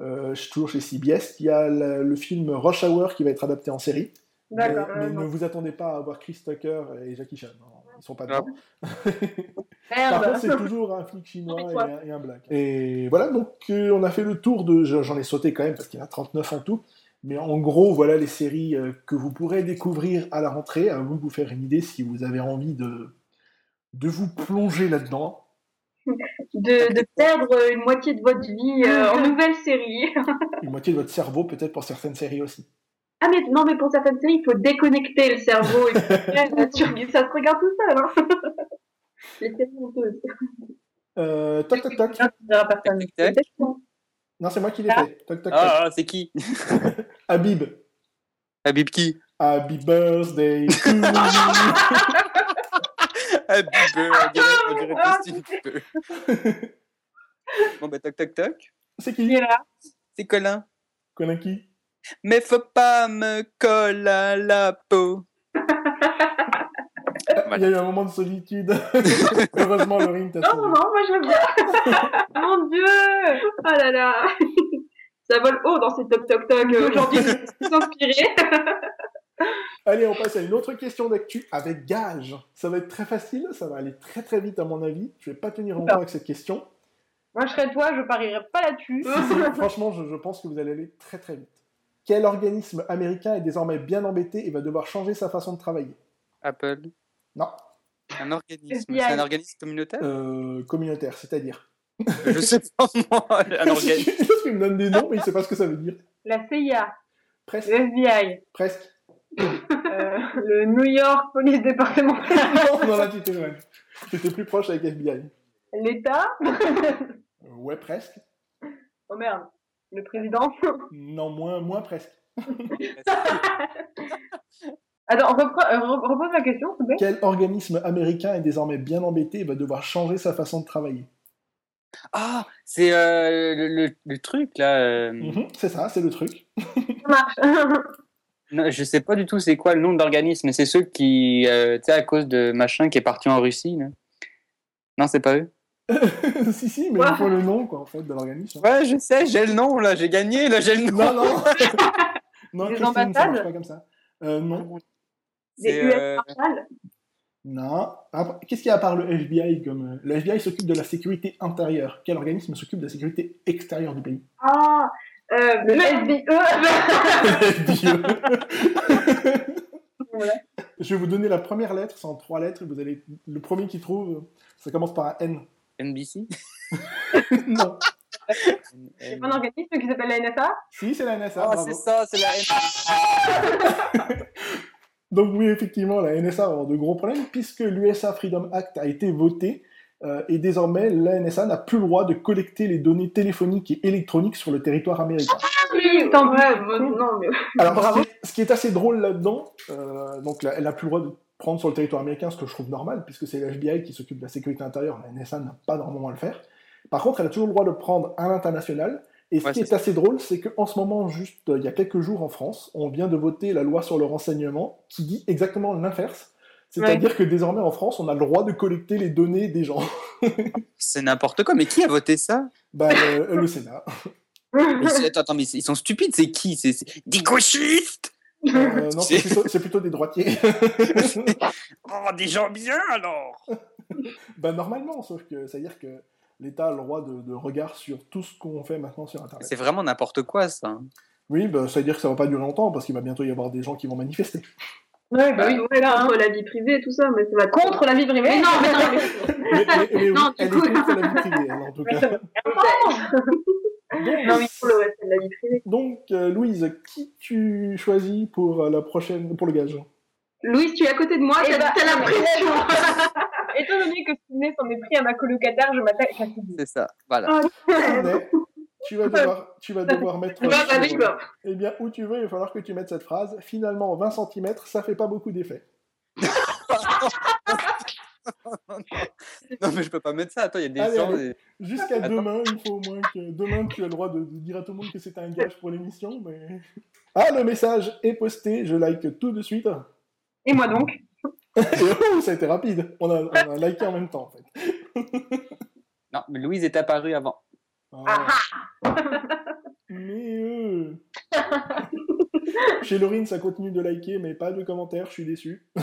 Euh, je suis toujours chez CBS, il y a le film Rush Hour qui va être adapté en série. Mais, D'accord. mais ne vous attendez pas à voir Chris Tucker et Jackie Chan. Non, ils sont pas Ah. dedans. Par Merde. contre, c'est toujours un flic chinois et un, et un black. Et voilà, donc euh, on a fait le tour de. J'en ai sauté quand même parce qu'il y en a 39 en tout. Mais en gros, voilà les séries euh, que vous pourrez découvrir à la rentrée. À vous de vous faire une idée si vous avez envie de, de vous plonger là-dedans. De, de perdre une moitié de votre vie euh, en nouvelle série. Une moitié de votre cerveau, peut-être pour certaines séries aussi. Ah mais non, mais pour certaines séries, il faut déconnecter le cerveau. Et puis, regardes- ça se regarde tout seul. Hein. Les séries honteuses. Euh, toc toc toc. Non, c'est moi qui l'ai fait. Toc toc toc. Ah, c'est qui? Habib. Habib qui? Happy birthday to you. Habib, euh, on dirait, on dirait Ah, Justin Bieber. Bon, bah, toc, toc, toc. C'est Qui? Qui est là? C'est Colin. Connais qui? Mais faut pas me coller à la peau. Il y a eu un moment de solitude. Heureusement, Laurine t'a Non, sauvé. non, moi je veux bien. Mon Dieu Oh là là. Ça vole haut dans ces toc toc toc. Aujourd'hui, je suis inspirée. Allez, on passe à une autre question d'actu avec gage. Ça va être très facile, ça va aller très très vite à mon avis. Je vais pas tenir longtemps avec cette question. Moi, je serais toi, je parierais pas là-dessus. Franchement, je, je pense que vous allez aller très très vite. Quel organisme américain est désormais bien embêté et va devoir changer sa façon de travailler? Apple. Non, Un organisme. C'est un organisme communautaire? Euh, communautaire, c'est-à-dire. Je sais pas moi. Un organisme. Qu'il me donne des noms, mais il sait pas ce que ça veut dire. La CIA, Presque. le FBI, Presque. Euh, le New York Police départementale, non, non, là, tu étais loin. Tu étais plus proche avec FBI. l'État. Euh, ouais, presque. Oh merde, le président. Non, moins, moins presque. Attends, euh, re- repose la question, s'il te plaît. Quel organisme américain est désormais bien embêté et va devoir changer sa façon de travailler? Ah, c'est euh, le, le, le truc là. euh, Mhm, c'est ça, c'est le truc. Ça marche. non, je sais pas du tout c'est quoi le nom d'organisme, mais c'est ceux qui, euh, tu sais, à cause de machin qui est parti en Russie. là. Non, c'est pas eux. si, si, mais il faut le nom, quoi, en fait, de l'organisme. Ouais, je sais, j'ai le nom là, j'ai gagné là, j'ai le nom. Non, non Non, Les Christine, ça marche pas comme ça. Euh, non. C'est, US euh, Marshall. Non. Qu'est-ce qu'il y a à part le FBI comme... euh, Le FBI s'occupe de la sécurité intérieure. Quel organisme s'occupe de la sécurité extérieure du pays? Ah, euh, Le SBE. Voilà. Je vais vous donner la première lettre, c'est en trois lettres. et Vous allez... Le premier qui trouve, ça commence par un N. NBC. non. C'est pas un organisme qui s'appelle la NSA Si, c'est la NSA. Ah, bravo. c'est ça, c'est la Donc oui, effectivement, la NSA va avoir de gros problèmes puisque l'USA Freedom Act a été voté euh, et désormais la NSA n'a plus le droit de collecter les données téléphoniques et électroniques sur le territoire américain. Oui, Tant non, mais Alors, Bravo. ce qui, est, ce qui est assez drôle là-dedans, euh, donc là, elle n'a plus le droit de prendre sur le territoire américain, ce que je trouve normal, puisque c'est le FBI qui s'occupe de la sécurité intérieure, la NSA n'a pas normalement à le faire. Par contre, elle a toujours le droit de prendre à l'international. Et ce Ouais, qui est c'est assez drôle, c'est qu'en ce moment, juste euh, il y a quelques jours en France, on vient de voter la loi sur le renseignement qui dit exactement l'inverse. C'est-à-dire que désormais en France, on a le droit de collecter les données des gens. C'est n'importe quoi, mais qui a voté ça? Bah, le, le Sénat. Mais Attends, attends, mais ils sont stupides, c'est qui? C'est des gauchistes Euh, non, c'est plutôt, c'est plutôt des droitiers. Oh, des gens bien alors bah, normalement, sauf que c'est-à-dire que l'État a le droit de, de regard sur tout ce qu'on fait maintenant sur Internet. C'est vraiment n'importe quoi ça. Oui, bah, ça veut dire que ça va pas durer longtemps parce qu'il va bientôt y avoir des gens qui vont manifester. Ouais, bah oui, ouais, là, contre hein. la vie privée et tout ça, mais ça va Contre la vie privée. Mais non, mais non, mais... Mais, mais- mais oui, Non, du elle coup- est contre la vie privée, en tout cas. non, mais pour le reste, la vie privée. Donc, euh, Louise, qui tu choisis pour euh, la prochaine, pour le gage? Louise, tu es à côté de moi, Eh t'as bah, la pression. Étant donné que Sydney s'en est pris à ma colocataire, je m'attaque à. C'est ça, voilà. Sydney, tu vas devoir, tu vas devoir mettre. Eh bien, où tu veux, il va falloir que tu mettes cette phrase. Finalement, 20 cm, ça fait pas beaucoup d'effet. Non, mais je peux pas mettre ça. Attends, il y a des Allez, gens. allez. des- Jusqu'à demain, il faut au moins que demain tu as le droit de, de dire à tout le monde que c'est un gage pour l'émission. Mais... Ah, le message est posté, je like tout de suite. Et moi donc Et oh, ça a été rapide. On a, on a liké en même temps, en fait. Non, mais Louise est apparue avant. Ah. Mais euh... Chez Laurine, ça continue de liker, mais pas de commentaires, je suis déçu.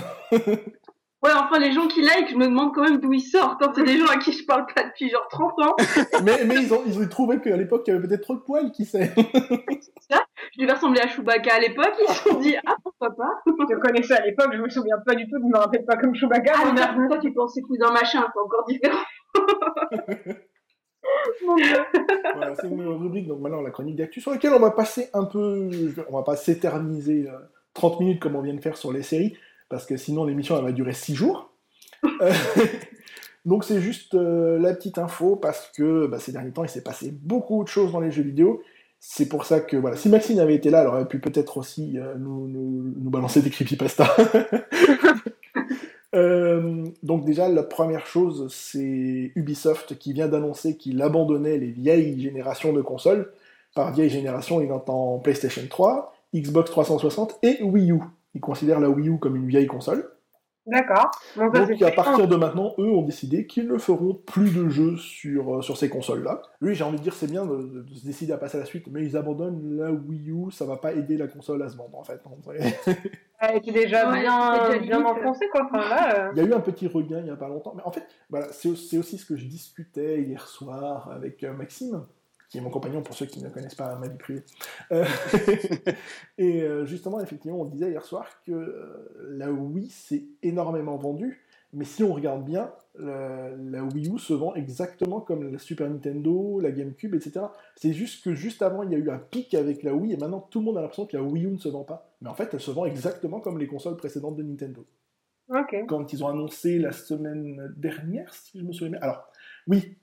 Ouais, enfin, les gens qui like, je me demande quand même d'où ils sortent. hein. C'est des gens à qui je parle pas depuis genre 30 ans. mais mais ils, ont, ils ont trouvé qu'à l'époque, il y avait peut-être trop de poils, qui sait. Je devais ressembler à Chewbacca à l'époque. Ils se sont dit, ah, pourquoi pas Je connaissais à l'époque, je me souviens pas du tout, je me rappelle pas comme Chewbacca. Ah, mais merde. toi, tu pensais cousin machin, c'est encore différent. C'est une rubrique, donc maintenant la chronique d'actu, sur laquelle on va passer un peu. On va pas s'éterniser euh, 30 minutes comme on vient de faire sur les séries, parce que sinon l'émission elle va durer 6 jours. Euh, donc c'est juste euh, la petite info, parce que bah, ces derniers temps il s'est passé beaucoup de choses dans les jeux vidéo. C'est pour ça que voilà, si Maxine avait été là, elle aurait pu peut-être aussi euh, nous, balancer des creepypasta. Euh, donc déjà, la première chose, c'est Ubisoft qui vient d'annoncer qu'il abandonnait les vieilles générations de consoles. Par vieille génération, il entend PlayStation 3, Xbox 360 et Wii U. Il considère la Wii U comme une vieille console. D'accord. Donc, à partir de maintenant, eux ont décidé qu'ils ne feront plus de jeux sur, euh, sur ces consoles-là. Oui, j'ai envie de dire c'est bien de, de- de se décider à passer à la suite, mais ils abandonnent la Wii U, ça va pas aider la console à se vendre en fait. était déjà Ouais, bien, déjà bien limite. enfoncée, quoi. Enfin, là, euh, Il y a eu un petit regain il n'y a pas longtemps, mais en fait, voilà, c'est aussi ce que je discutais hier soir avec euh, Maxime, qui est mon compagnon pour ceux qui ne connaissent pas ma vie privée. Euh, et euh, justement, effectivement, on disait hier soir que euh, la Wii s'est énormément vendue, mais si on regarde bien, la, la Wii U se vend exactement comme la Super Nintendo, la GameCube, etc. C'est juste que juste avant, il y a eu un pic avec la Wii, et maintenant tout le monde a l'impression que la Wii U ne se vend pas. Mais en fait, elle se vend exactement comme les consoles précédentes de Nintendo quand ils ont annoncé la semaine dernière, si je me souviens bien. Alors, oui,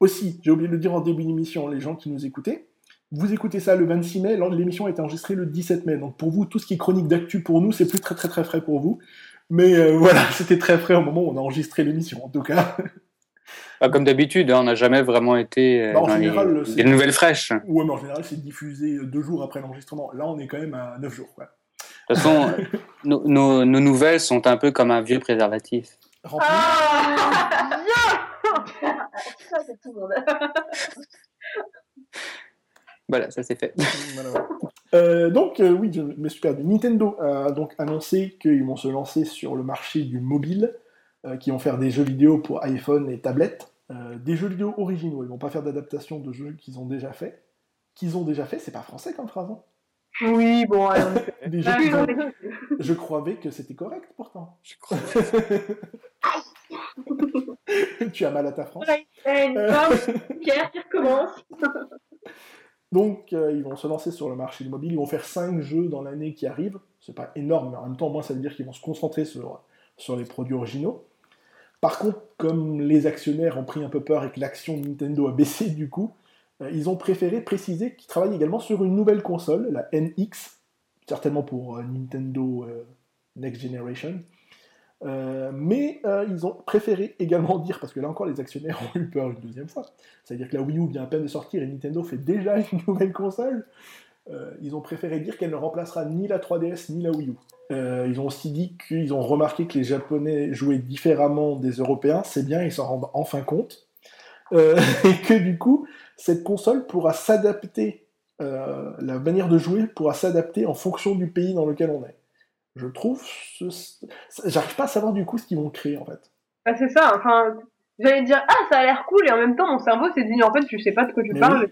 aussi, j'ai oublié de le dire en début d'émission, les gens qui nous écoutaient, vous écoutez ça le 26 mai, l'émission a été enregistrée le 17 mai, donc pour vous, tout ce qui est chronique d'actu pour nous, c'est plus très très très frais pour vous. Mais euh, voilà, c'était très frais au moment où on a enregistré l'émission, en tout cas. Bah, comme d'habitude, hein, on n'a jamais vraiment été euh, Bah, en dans général, les, c'est- les nouvelles fraîches. De Ouais, mais en général, c'est diffusé deux jours après l'enregistrement. Là, on est quand même à 9 jours. Quoi. toute façon, nos, nos- nos nouvelles sont un peu comme un vieux préservatif. Rempli. Ah Ça, c'est tout le monde. Voilà, ça c'est fait. Voilà. Euh, donc, euh, oui, je me suis perdu. Nintendo a donc annoncé qu'ils vont se lancer sur le marché du mobile, euh, qu'ils vont faire des jeux vidéo pour iPhone et tablette. Euh, des jeux vidéo originaux. Ils vont pas faire d'adaptation de jeux qu'ils ont déjà fait. Qu'ils ont déjà fait, c'est pas français comme phrase. hein. Oui, bon, alors, Des jeux Ah, ont- Je croyais que c'était correct pourtant. Je crois. tu as mal à ta France. Une femme, Pierre qui recommence. Donc, euh, ils vont se lancer sur le marché du mobile. Ils vont faire 5 jeux dans l'année qui arrive. C'est pas énorme, mais en même temps, au moins, ça veut dire qu'ils vont se concentrer sur, les produits originaux. Par contre, comme les actionnaires ont pris un peu peur et que l'action Nintendo a baissé du coup, euh, ils ont préféré préciser qu'ils travaillent également sur une nouvelle console, la NX, certainement pour euh, Nintendo Next Generation. Euh, mais euh, ils ont préféré également dire, parce que là encore les actionnaires ont eu peur une deuxième fois, c'est-à-dire que la Wii U vient à peine de sortir et Nintendo fait déjà une nouvelle console, euh, ils ont préféré dire qu'elle ne remplacera ni la 3DS ni la Wii U. Ils ont aussi dit qu'ils ont remarqué que les Japonais jouaient différemment des Européens, c'est bien, ils s'en rendent enfin compte, et que du coup, cette console pourra s'adapter, la manière de jouer pourra s'adapter en fonction du pays dans lequel on est. Je trouve, ce... j'arrive pas à savoir du coup ce qu'ils vont créer en fait. bah, c'est ça, enfin, j'allais dire, ah, ça a l'air cool, et en même temps, mon cerveau s'est dit, en fait, je sais pas de quoi tu Mais parles.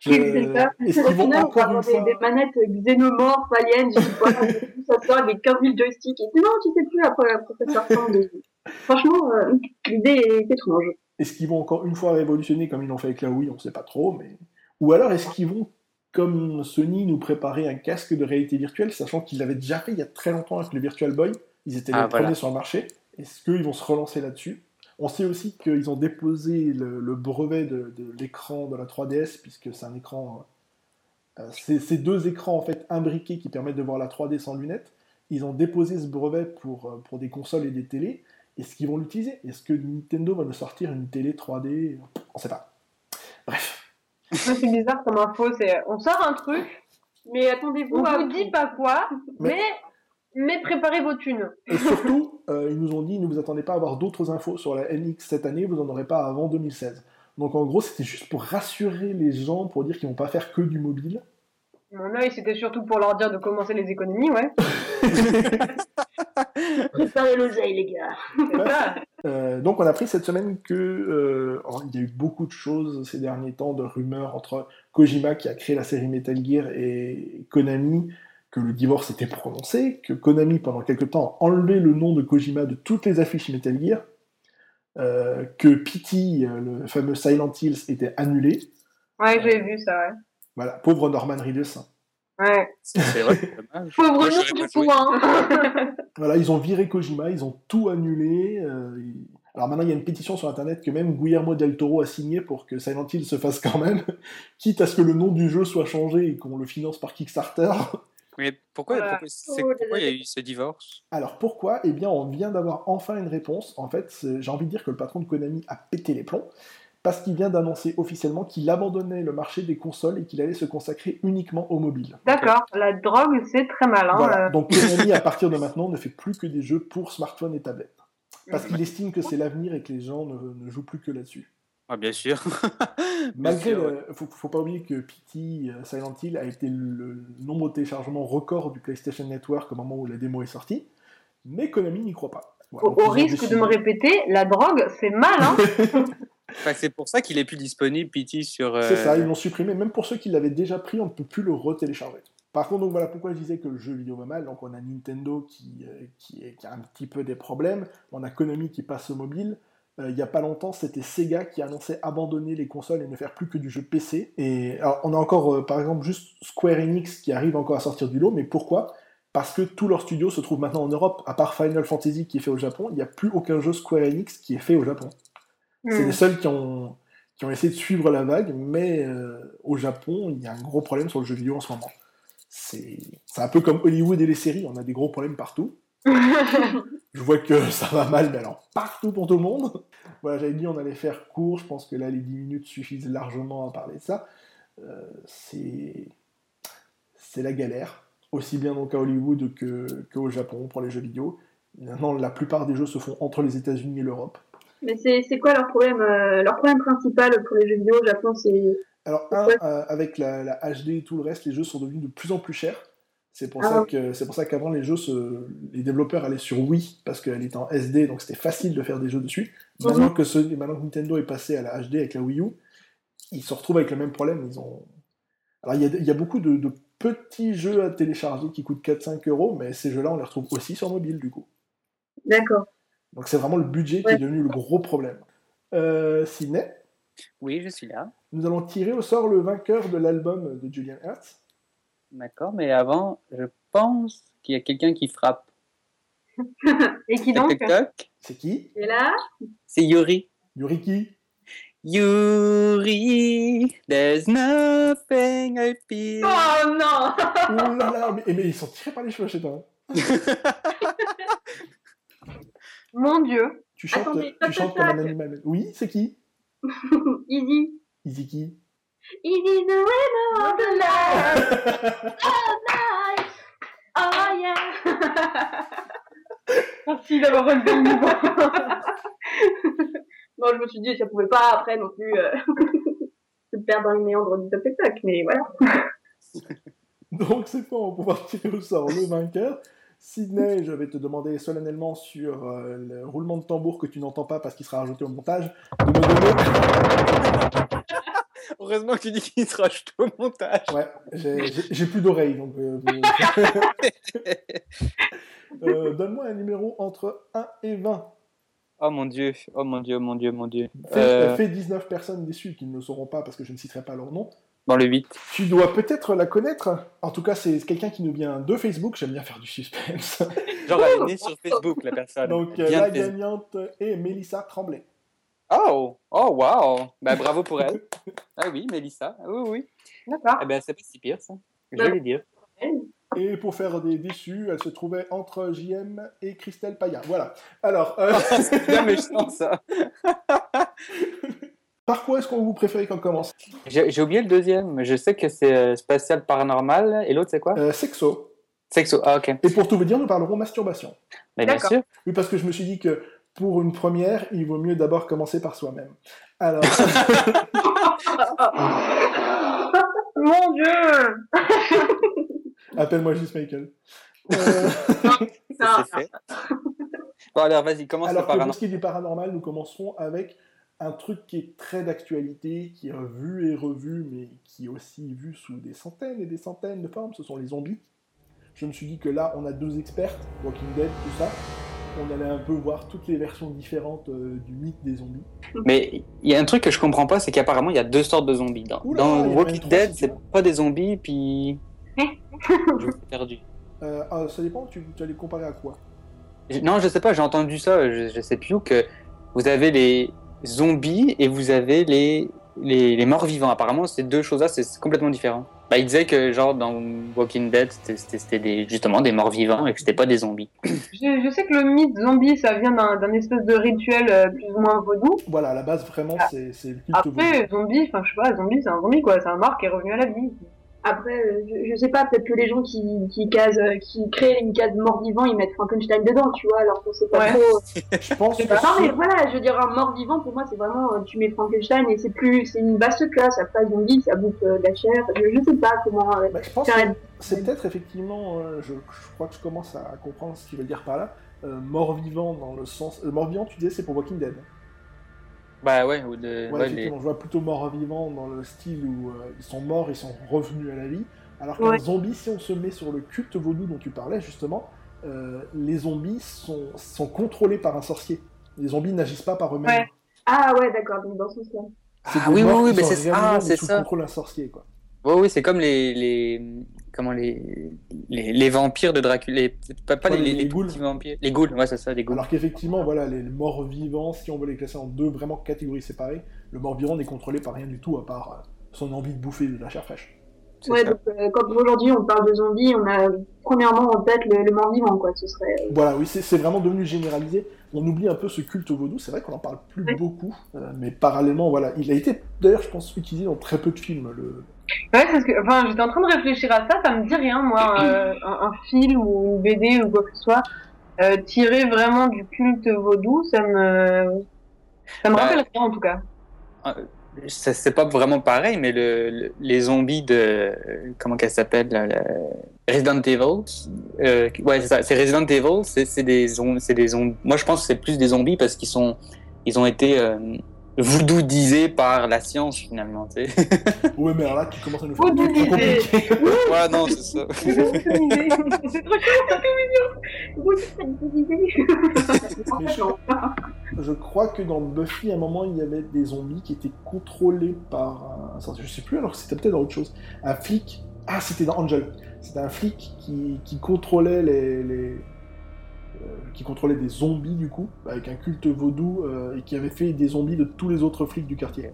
Je- C'est ça. Est-ce qu'ils vont encore une des, fois... des manettes xénomorphes, aliens, je sais pas, ça sort avec 15 000 joysticks. Et non, tu sais plus après, ça ressemble. Franchement, euh, l'idée est étrange. Est-ce qu'ils vont encore une fois révolutionner comme ils l'ont fait avec la Wii On sait pas trop, mais ou alors est-ce qu'ils vont comme Sony nous préparer un casque de réalité virtuelle, sachant qu'ils l'avaient déjà fait il y a très longtemps avec le Virtual Boy, ils étaient les Ah, voilà. premiers sur le marché. Est-ce qu'ils vont se relancer là-dessus? On sait aussi qu'ils ont déposé le, le brevet de, de l'écran de la 3DS, puisque c'est un écran. euh, c'est deux écrans en fait imbriqués qui permettent de voir la 3D sans lunettes. Ils ont déposé ce brevet pour, euh, pour des consoles et des télés. Est-ce qu'ils vont l'utiliser? Est-ce que Nintendo va nous sortir une télé 3D On sait pas. Bref. C'est bizarre comme info, c'est, on sort un truc, Mais attendez-vous on à vous dit pas quoi, Mais- mais, mais préparez vos thunes. Et surtout, euh, ils nous ont dit ne vous attendez pas à avoir d'autres infos sur la NX cette année, vous n'en aurez pas avant 2016. Donc en gros, c'était juste pour rassurer les gens, pour dire qu'ils vont pas faire que du mobile. Mon œil, c'était surtout pour leur dire de commencer les économies, ouais. préparer l'oseille, les gars. Euh, donc on a appris cette semaine que euh, alors, il y a eu beaucoup de choses ces derniers temps, de rumeurs entre Kojima qui a créé la série Metal Gear et Konami, que le divorce était prononcé, que Konami pendant quelque temps a enlevé le nom de Kojima de toutes les affiches Metal Gear, euh, que euh, le fameux Silent Hills, était annulé. Ouais, j'ai vu ça, ouais. Voilà, pauvre Norman Reedus. Ouais. C'est vrai, c'est dommage. Pauvre nous, du joué. hein. Voilà, ils ont viré Kojima, ils ont tout annulé. euh, ils- Alors maintenant, il y a une pétition sur Internet que même Guillermo del Toro a signée pour que Silent Hill se fasse quand même, quitte à ce que le nom du jeu soit changé et qu'on le finance par Kickstarter. Mais pourquoi, Voilà. pourquoi, c'est- Oh, pourquoi il y a eu ce divorce? Alors pourquoi? Eh bien, on vient d'avoir enfin une réponse. En fait, j'ai envie de dire que le patron de Konami a pété les plombs, parce qu'il vient d'annoncer officiellement qu'il abandonnait le marché des consoles et qu'il allait se consacrer uniquement au mobile. D'accord, la drogue, c'est très malin. Voilà. euh. Donc Konami, à partir de maintenant, ne fait plus que des jeux pour smartphone et tablette. Parce qu'il estime que c'est l'avenir et que les gens ne, ne jouent plus que là-dessus. Ah, bien sûr. Malgré, sûr, le, faut, faut pas oublier que PT euh, Silent Hill a été le nombre de téléchargements record du PlayStation Network au moment où la démo est sortie, mais Konami n'y croit pas. Voilà, Au, risque décidé- de me répéter, la drogue, c'est mal, hein. C'est pour ça qu'il est plus disponible, PT, sur. euh, C'est ça, ils l'ont supprimé. Même pour ceux qui l'avaient déjà pris, on ne peut plus le retélécharger. Par contre, donc voilà pourquoi je disais que le jeu vidéo va mal. Donc on a Nintendo qui, euh, qui, est- a un petit peu des problèmes. On a Konami qui passe au mobile. Euh, il n'y a pas longtemps, c'était Sega qui annonçait abandonner les consoles et ne faire plus que du jeu PC. Et alors, on a encore, par exemple, juste Square Enix qui arrive encore à sortir du lot. Mais pourquoi? Parce que tous leurs studios se trouvent maintenant en Europe. À part Final Fantasy qui est fait au Japon, il n'y a plus aucun jeu Square Enix qui est fait au Japon. C'est Hmm. les seuls qui ont, qui ont essayé de suivre la vague, mais euh, au Japon, il y a un gros problème sur le jeu vidéo en ce moment. C'est un peu comme Hollywood et les séries, on a des gros problèmes partout. Je vois que ça va mal, mais alors partout pour tout le monde. Voilà, j'avais dit on allait faire court. Je pense que là, les 10 minutes suffisent largement à parler de ça. Euh, c'est c'est la galère, aussi bien donc à Hollywood que qu'au Japon pour les jeux vidéo. Maintenant, la plupart des jeux se font entre les États-Unis et l'Europe. Mais c'est quoi leur problème euh, Leur problème principal pour les jeux vidéo au Japon, c'est. Alors, un, euh, avec la, la, HD et tout le reste, les jeux sont devenus de plus en plus chers. C'est pour, ah. ça que, c'est pour ça qu'avant, les jeux, se, les développeurs allaient sur Wii, parce qu'elle était en SD, donc c'était facile de faire des jeux dessus. Mhm. Maintenant, que ce, maintenant que Nintendo est passé à la HD avec la Wii U, ils se retrouvent avec le même problème. Ils ont... Alors, il y a, y a beaucoup de, de, petits jeux à télécharger qui coûtent 4-5 euros, mais ces jeux-là, on les retrouve aussi sur mobile, du coup. D'accord. Donc c'est vraiment le budget qui est devenu le gros problème. Euh, Sidney Oui, je suis là. Nous allons tirer au sort le vainqueur de l'album de Julian Hertz. D'accord, mais avant, je pense qu'il y a quelqu'un qui frappe. Et qui donc C'est qui? Et là? C'est Yuri. Yuri qui? Yuri, there's nothing I feel. Oh non Oh là là, mais, mais ils sont tirés par les cheveux chez toi. Mon Dieu. Tu chantes, Attendez, tu chantes comme un animal. Oui, c'est qui? Easy. Easy qui? Easy the winner of the night. All night. Oh yeah. Merci d'avoir relevé le niveau. Bon, je me suis dit, ça pouvait pas après non plus euh, se perdre dans les méandres du top mais voilà. Donc c'est quoi, on va pouvoir tirer au sort le vainqueur? Sydney, je vais te demander solennellement sur euh, le roulement de tambour que tu n'entends pas parce qu'il sera rajouté au montage, de me donner... Heureusement que tu dis qu'il sera rajouté au montage. Ouais, j'ai plus d'oreilles, donc... Euh, euh, donne-moi un numéro entre 1 et 20. Oh mon dieu, oh mon dieu, mon dieu, mon dieu. Fais, euh... fait 19 personnes déçues qui ne le sauront pas parce que je ne citerai pas leur nom. Dans le 8. Tu dois peut-être la connaître. En tout cas, c'est quelqu'un qui nous vient de Facebook. J'aime bien faire du suspense. Genre, elle est née sur Facebook, la personne. Donc, la gagnante est Mélissa Tremblay. Oh, oh, wow. Bah, bravo pour elle. ah oui, Mélissa. Oui, oui. D'accord. Eh ben, c'est pas si pire, ça. Je vais dire. Et pour faire des déçus, elle se trouvait entre JM et Christelle Payen. Voilà. Alors. Euh... c'est bien méchant, ça. Par quoi est-ce qu'on vous préférez qu'on commence? J'ai oublié le deuxième. Je sais que c'est euh, spatial paranormal. Et l'autre, c'est quoi? Euh, Sexo. Sexo, ah, ok. Et pour tout vous dire, nous parlerons masturbation. Mais bien sûr. Oui, parce que je me suis dit que pour une première, il vaut mieux d'abord commencer par soi-même. Alors. Mon Dieu Appelle-moi juste Michael. Euh... Ça, fait. Bon, alors vas-y, commence alors, par Pour ce qui est du paranormal, nous commencerons avec un truc qui est très d'actualité, qui est vu et revu, mais qui est aussi vu sous des centaines et des centaines de formes, ce sont les zombies. Je me suis dit que là, on a deux experts, Walking Dead, tout ça. On allait un peu voir toutes les versions différentes euh, du mythe des zombies. Mais il y a un truc que je comprends pas, c'est qu'apparemment il y a deux sortes de zombies. Dans, Oula, dans Walking Dead, c'est pas des zombies, puis je suis perdu. Euh, ah, ça dépend, tu, tu as les comparer à quoi? Non, je sais pas, j'ai entendu ça, je, je, sais plus, que vous avez les zombies et vous avez les, les, les morts vivants. Apparemment, ces deux choses-là, c'est complètement différent. Bah, il disait que, genre, dans Walking Dead, c'était des, justement des morts vivants et que c'était pas des zombies. Je, je, sais que le mythe zombie, ça vient d'un espèce de rituel euh, plus ou moins vaudou. Voilà, à la base, vraiment, ah. c'est le culte Après, vaudou. zombie, enfin, je sais pas, zombie, c'est un zombie, quoi. C'est un mort qui est revenu à la vie. Après, je, je sais pas, peut-être que les gens qui, qui, casent, qui créent une case mort-vivant, ils mettent Frankenstein dedans, tu vois, alors qu'on sait pas ouais. trop. je pense que Non, mais voilà, je veux dire, un mort-vivant, pour moi, c'est vraiment, tu mets Frankenstein et c'est plus, c'est une vaste classe. Après, zombie, ça bouffe euh, de la chair. Je, je sais pas comment. Euh, bah, je pense que c'est peut-être effectivement, euh, je, je, crois que je commence à comprendre ce qu'il veut dire par là. Euh, mort-vivant dans le sens. Euh, mort-vivant, tu disais, c'est pour Walking Dead. Bah ouais, ou de... ouais, ouais effectivement, les... je vois plutôt mort-vivant dans le style où euh, ils sont morts, ils sont revenus à la vie. Alors qu'un ouais. zombie, si on se met sur le culte vaudou dont tu parlais justement, euh, les zombies sont, sont contrôlés par un sorcier. Les zombies n'agissent pas par eux-mêmes. Ouais. Ah ouais, d'accord, donc dans ce sens-là. Ah oui, oui, oui, mais c'est ah, ça. contrôle d'un sorcier, quoi. Oui, oui, c'est comme les, les, comment les, les, les vampires de Dracula, les, pas, pas Ouais, les, les- les, les ghouls. vampires, les ghouls, ouais, c'est ça, les ghouls. Alors qu'effectivement, voilà, les morts vivants, si on veut les classer en deux vraiment catégories séparées, le mort vivant n'est contrôlé par rien du tout à part euh, son envie de bouffer de la chair fraîche. Ouais, donc euh, quand aujourd'hui on parle de zombies, on a premièrement en tête le, le mort-vivant, quoi. Ce serait. euh, Voilà, oui, c'est c'est vraiment devenu généralisé. On oublie un peu ce culte au vaudou. C'est vrai qu'on en parle plus Oui. beaucoup, euh, mais parallèlement, voilà, il a été d'ailleurs, je pense, utilisé dans très peu de films. Le... Ouais, c'est ce que, enfin, j'étais en train de réfléchir à ça, ça me dit rien, moi, euh, un, un film ou une BD ou quoi que ce soit, euh, tiré vraiment du culte vaudou, ça me, ça me Bah, rappelle rien en tout cas. Ça, C'est pas vraiment pareil, mais le, le- les zombies de. Comment qu'elle s'appelle le- Resident Evil. euh, ouais, c'est ça. C'est Resident Evil. C'est des, zom- c'est des zombies. Moi, je pense que c'est plus des zombies parce qu'ils sont. Ils ont été voodooisés par la science, finalement. Tu sais. Ouais, mais alors là, tu commences à nous faire un Voodooisé. truc trop compliqué. ouais, non, c'est ça. c'est trop Mais je, je crois que dans Buffy, à un moment, il y avait des zombies qui étaient contrôlés par un. Je sais plus, alors c'était peut-être dans autre chose. Un flic. Ah, c'était dans Angel. C'était un flic qui, qui contrôlait les. les- qui contrôlait des zombies, du coup, avec un culte vaudou, euh, et qui avait fait des zombies de tous les autres flics du quartier.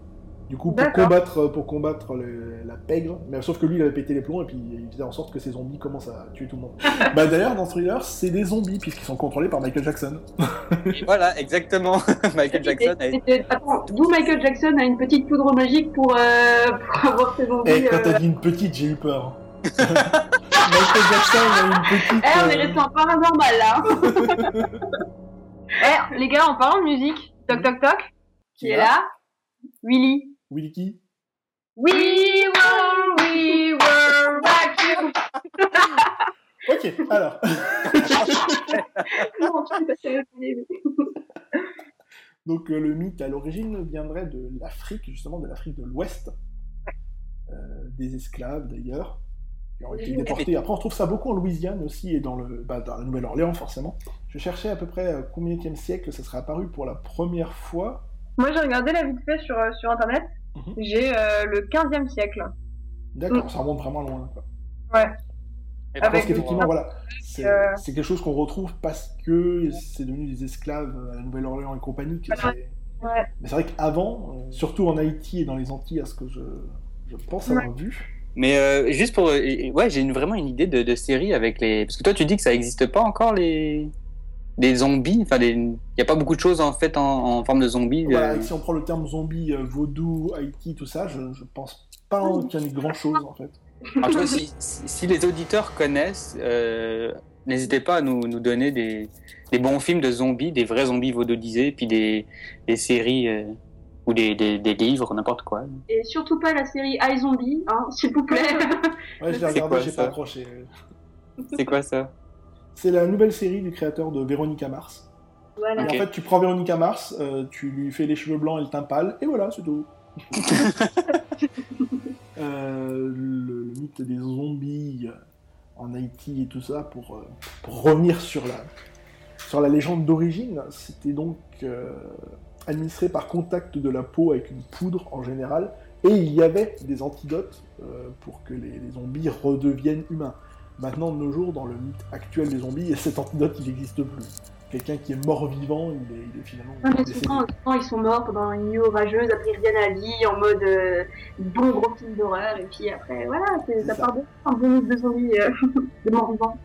Du coup, pour combattre, pour combattre le- la pègre, mais sauf que lui, il avait pété les plombs, et puis il faisait en sorte que ces zombies commencent à tuer tout le monde. bah d'ailleurs, dans Thriller, c'est des zombies, puisqu'ils sont contrôlés par Michael Jackson. voilà, exactement. Michael Jackson a Attends, d'où Michael Jackson a une petite poudre magique pour, euh, pour avoir ses zombies. Et quand euh, t'as dit une petite, j'ai eu peur. Michael Jackson il a une petite. Eh, on est euh, resté en paranormal là. Eh, les gars, en parlant de musique, toc toc toc, qui est là? Willy. Willy Key We were, we were back you. Ok, alors. Donc euh, le mythe à l'origine viendrait de l'Afrique, justement de l'Afrique de l'Ouest, Euh, des esclaves d'ailleurs, qui ont été déportés. Après on trouve ça beaucoup en Louisiane aussi et dans, le, bah, dans la Nouvelle-Orléans forcément. Je cherchais à peu près euh, combien de siècle ça serait apparu pour la première fois. Moi, j'ai regardé la vite fait sur, euh, sur internet. Mhm. J'ai euh, le 15e siècle. D'accord, ça remonte vraiment loin. Quoi. Ouais. Et Avec qu'effectivement, voilà, c'est euh, quelque chose qu'on retrouve parce que c'est devenu des esclaves à la Nouvelle-Orléans et compagnie. que Ouais. Mais c'est vrai qu'avant, surtout en Haïti et dans les Antilles, à ce que je, je pense avoir vu, Mais euh, juste pour. euh, Ouais, j'ai une- vraiment une idée de, de série avec les. Parce que toi, tu dis que ça n'existe pas encore, les. Des zombies. Enfin, il n'y a pas beaucoup de choses en fait en, en forme de zombies. voilà, euh, si on prend le terme zombie, vaudou, Haïti, tout ça, je, je pense pas qu'il y en ait grand chose en fait. En tout cas, si, les auditeurs connaissent, euh, n'hésitez pas à nous, nous donner des, des bons films de zombies, des vrais zombies vaudodisés, puis des, des séries ou des, des, des livres, n'importe quoi. Et surtout pas la série iZombie, hein, s'il vous plaît. Ouais, je l'ai C'est regardé, quoi, j'ai ça pas accroché. C'est quoi ça C'est la nouvelle série du créateur de Véronica Mars. voilà. Et Ok. En fait, tu prends Véronica Mars, euh, tu lui fais les cheveux blancs et le teint pâle, et voilà, c'est tout. Euh, le, le mythe des zombies euh, en Haïti et tout ça, pour, euh, pour revenir sur la, sur la légende d'origine, c'était donc euh, administré par contact de la peau avec une poudre en général, et il y avait des antidotes euh, pour que les, les zombies redeviennent humains. Maintenant, de nos jours, dans le mythe actuel des zombies, cet antidote, il n'existe plus. Quelqu'un qui est mort-vivant, il est, il est finalement Non, mais souvent, souvent, ils sont morts pendant une nuit orageuse, après ils reviennent à la vie en mode euh, bon gros film d'horreur, et puis après, voilà, c'est- ça ça. part de un bon mythe de zombies, euh, de morts vivants.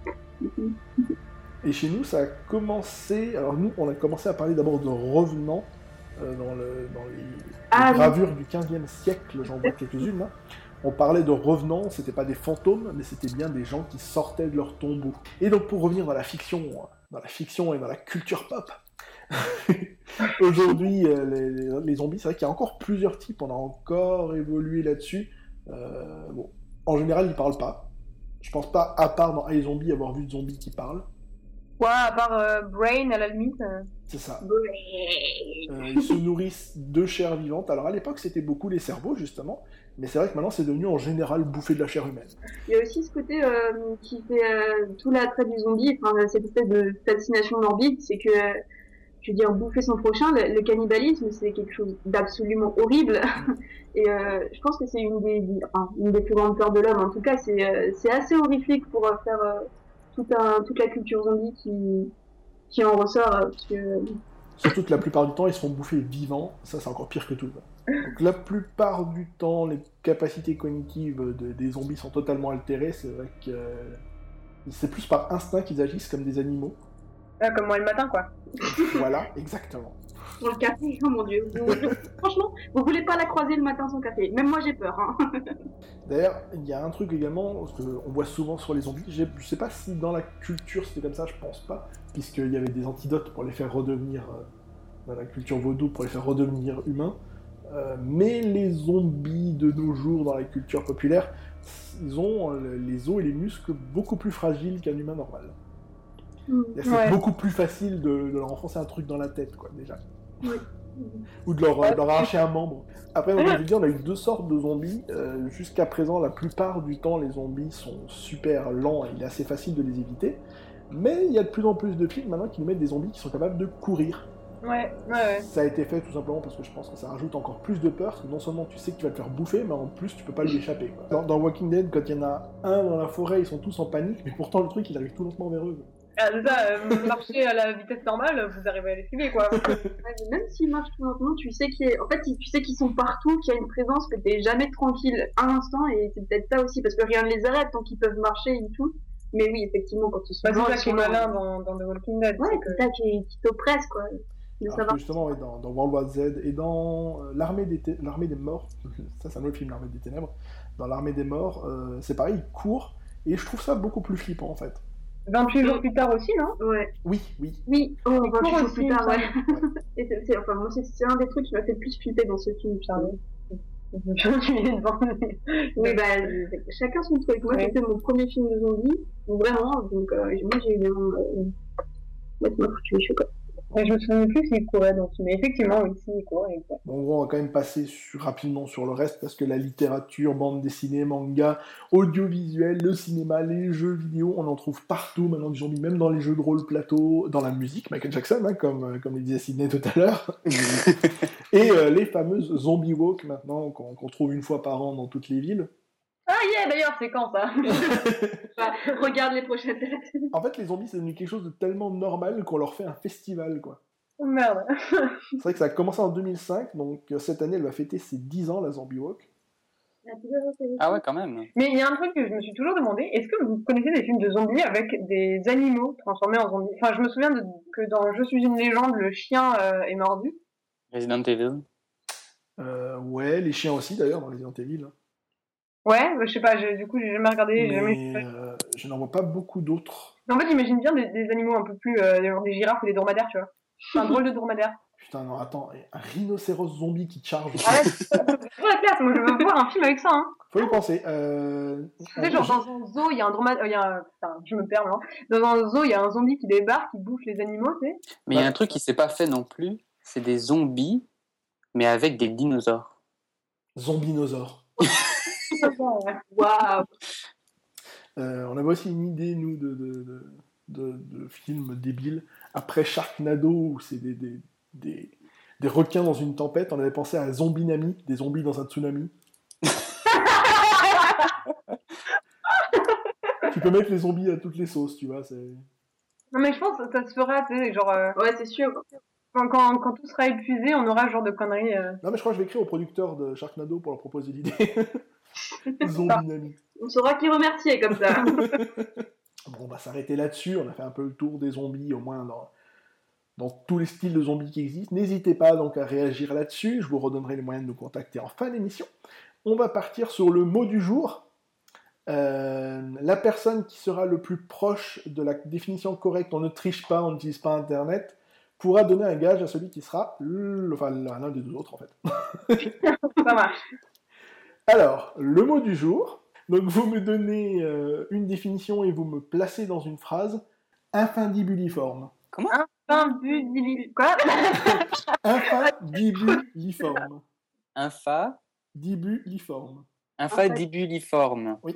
Et chez nous, ça a commencé. Alors, nous, on a commencé à parler d'abord de revenants dans, le, dans les, Ah, les oui. gravures du 15e siècle, j'en vois quelques-unes. On parlait de revenants, c'était pas des fantômes, mais c'était bien des gens qui sortaient de leur tombeau. Et donc, pour revenir dans la fiction, dans la fiction et dans la culture pop, aujourd'hui, euh, les, les- les zombies, c'est vrai qu'il y a encore plusieurs types, on a encore évolué là-dessus. Euh, bon, en général, ils parlent pas. Je pense pas, à part dans iZombie, avoir vu de zombies qui parlent. Quoi, à part euh, Brain à la limite euh, C'est ça. Euh, ils se nourrissent de chair vivante. Alors à l'époque, c'était beaucoup les cerveaux, justement. Mais c'est vrai que maintenant, c'est devenu en général bouffer de la chair humaine. Il y a aussi ce côté euh, qui fait euh, tout l'attrait du zombie, enfin, cette espèce de fascination morbide, c'est que, je veux dire, bouffer son prochain, le, le cannibalisme, c'est quelque chose d'absolument horrible. Et je pense que c'est une des, enfin, une des plus grandes peurs de l'homme. En tout cas, c'est assez horrifique pour faire euh, tout un, toute la culture zombie qui, qui en ressort. euh, parce que Surtout que la plupart du temps, ils se font bouffer vivants. Ça, c'est encore pire que tout. Donc, la plupart du temps, les capacités cognitives de- des zombies sont totalement altérées. C'est vrai que euh, c'est plus par instinct qu'ils agissent comme des animaux. Ah, comme moi le matin, quoi. Voilà, exactement. Pour le café, oh mon dieu. Vous- franchement, vous voulez pas la croiser le matin sans café. Même moi j'ai peur. Hein. D'ailleurs, il y a un truc également parce que on voit souvent sur les zombies. Je sais pas si dans la culture c'était comme ça, je pense pas, puisqu'il y avait des antidotes pour les faire redevenir euh, dans la culture vaudou pour les faire redevenir humains. Euh, mais les zombies de nos jours dans la culture populaire, ils ont euh, les os et les muscles beaucoup plus fragiles qu'un humain normal. C'est Ouais. beaucoup plus facile de, de leur enfoncer un truc dans la tête, quoi, déjà. Oui. Ou de leur, de leur arracher un membre. Après, on a dit, on a eu deux sortes de zombies. Euh, Jusqu'à présent, la plupart du temps, les zombies sont super lents et il est assez facile de les éviter. Mais il y a de plus en plus de films maintenant qui nous mettent des zombies qui sont capables de courir. Ouais, ouais, ouais. Ça a été fait tout simplement parce que je pense que ça rajoute encore plus de peur, parce que non seulement tu sais que tu vas te faire bouffer, mais en plus tu peux pas lui échapper. dans Walking Dead, quand il y en a un dans la forêt, ils sont tous en panique, mais pourtant le truc il arrive tout lentement vers eux. Ah, c'est ça, euh, marcher à la vitesse normale, vous arrivez à l'esquiver, quoi. Ouais, mais même s'ils marchent tout lentement, tu sais qu'ils en fait, tu sais qu'ils sont partout, qu'il y a une présence, que t'es jamais tranquille un instant, et c'est peut-être ça aussi, parce que rien ne les arrête tant qu'ils peuvent marcher et tout. Mais oui, effectivement, quand ils sont Bah, c'est ça qui est malin dans, dans The Walking Dead. Ouais, c'est que- ça qui, qui t'oppresse, quoi. De savoir. justement, ouais, dans, dans World War Z et dans euh, l'armée des, l'armée des morts, ça c'est un autre film, l'armée des ténèbres, dans l'armée des morts, euh, c'est pareil, ils courent, et je trouve ça beaucoup plus flippant en fait. 28 jours plus tard aussi, non? Ouais. Oui, oui. Oui, oh, Ils 28 courent jours aussi, plus tard, ouais. Et c'est, c'est- enfin, moi, c'est, c'est un des trucs qui m'a fait le plus flipper dans ce film, Charlie. Oui, bah, chacun son truc. Moi, Ouais. c'était mon premier film de zombies, vraiment, donc, euh, moi, j'ai eu bien, euh, ça m'a foutu les quoi. Mais je me souviens plus s'il courait dans ce Mais effectivement, oui, s'il courait. Bon, on va quand même passer sur- rapidement sur le reste, parce que la littérature, bande dessinée, manga, audiovisuel, le cinéma, les jeux vidéo, on en trouve partout maintenant des zombies, même dans les jeux de rôle plateau, dans la musique, Michael Jackson, hein, comme, euh, comme le disait Sidney tout à l'heure, et euh, les fameuses zombie walk maintenant, qu'on qu'on trouve une fois par an dans toutes les villes. Ah, yeah, d'ailleurs, c'est quand ça Bah, regarde les prochaines dates. En fait, les zombies, c'est devenu quelque chose de tellement normal qu'on leur fait un festival, quoi. Oh, Merde. C'est vrai que ça a commencé en 2005, donc euh, cette année, elle va fêter ses 10 ans, la Zombie Walk. Ah ouais, quand même. Mais il y a un truc que je me suis toujours demandé, est-ce que vous connaissez des films de zombies avec des animaux transformés en zombies? Enfin, je me souviens de, que dans Je suis une légende, le chien euh, est mordu. Resident Evil. Euh, ouais, les chiens aussi, d'ailleurs, dans Resident Evil. Ouais, bah, je sais pas, j'ai- du coup, j'ai jamais regardé. j'ai jamais... Mais euh, je n'en vois pas beaucoup d'autres. En fait, j'imagine bien des, des animaux un peu plus... euh, genre des girafes ou des dromadaires, tu vois. Un drôle de dromadaire. Putain, non, attends, un rhinocéros zombie qui charge. Ah ouais, c'est trop la classe, moi je veux voir un film avec ça. Hein. Faut y penser. Euh... Tu sais, genre dans un zoo, il y a un dromadaire... Il y a un... Putain, je me perds, non Dans un zoo, il y a un zombie qui débarque, qui bouffe les animaux, tu sais. Mais il y a un truc qui s'est pas fait non plus, c'est des zombies, mais avec des dinosaures. Zombinosaure. Waouh. Euh, on avait aussi une idée, nous, de, de, de, de, de films débiles. Après Sharknado, où c'est des, des, des, des requins dans une tempête, on avait pensé à Zombinami, des zombies dans un tsunami. tu peux mettre les zombies à toutes les sauces, tu vois. c'est... Non mais je pense que ça se fera, tu sais, genre... euh, Ouais, c'est sûr. quand, quand, quand tout sera épuisé, on aura ce genre de conneries. euh. Non, mais je crois que je vais écrire au producteur de Sharknado pour leur proposer l'idée. On saura qui remercier comme ça. Bon, on va s'arrêter là-dessus. On a fait un peu le tour des zombies, au moins dans, dans tous les styles de zombies qui existent. N'hésitez pas donc à réagir là-dessus. Je vous redonnerai les moyens de nous contacter en fin d'émission. On va partir sur le mot du jour. Euh, la personne qui sera le plus proche de la définition correcte, on ne triche pas, on n'utilise pas Internet, pourra donner un gage à celui qui sera le- enfin, l'un des deux autres en fait. Ça marche. Alors, le mot du jour. Donc, vous me donnez euh, une définition et vous me placez dans une phrase infundibuliforme. Un but d'ili- Quoi? Infundibuliforme. Infa, Dibuliforme. infadibuliforme. Oui.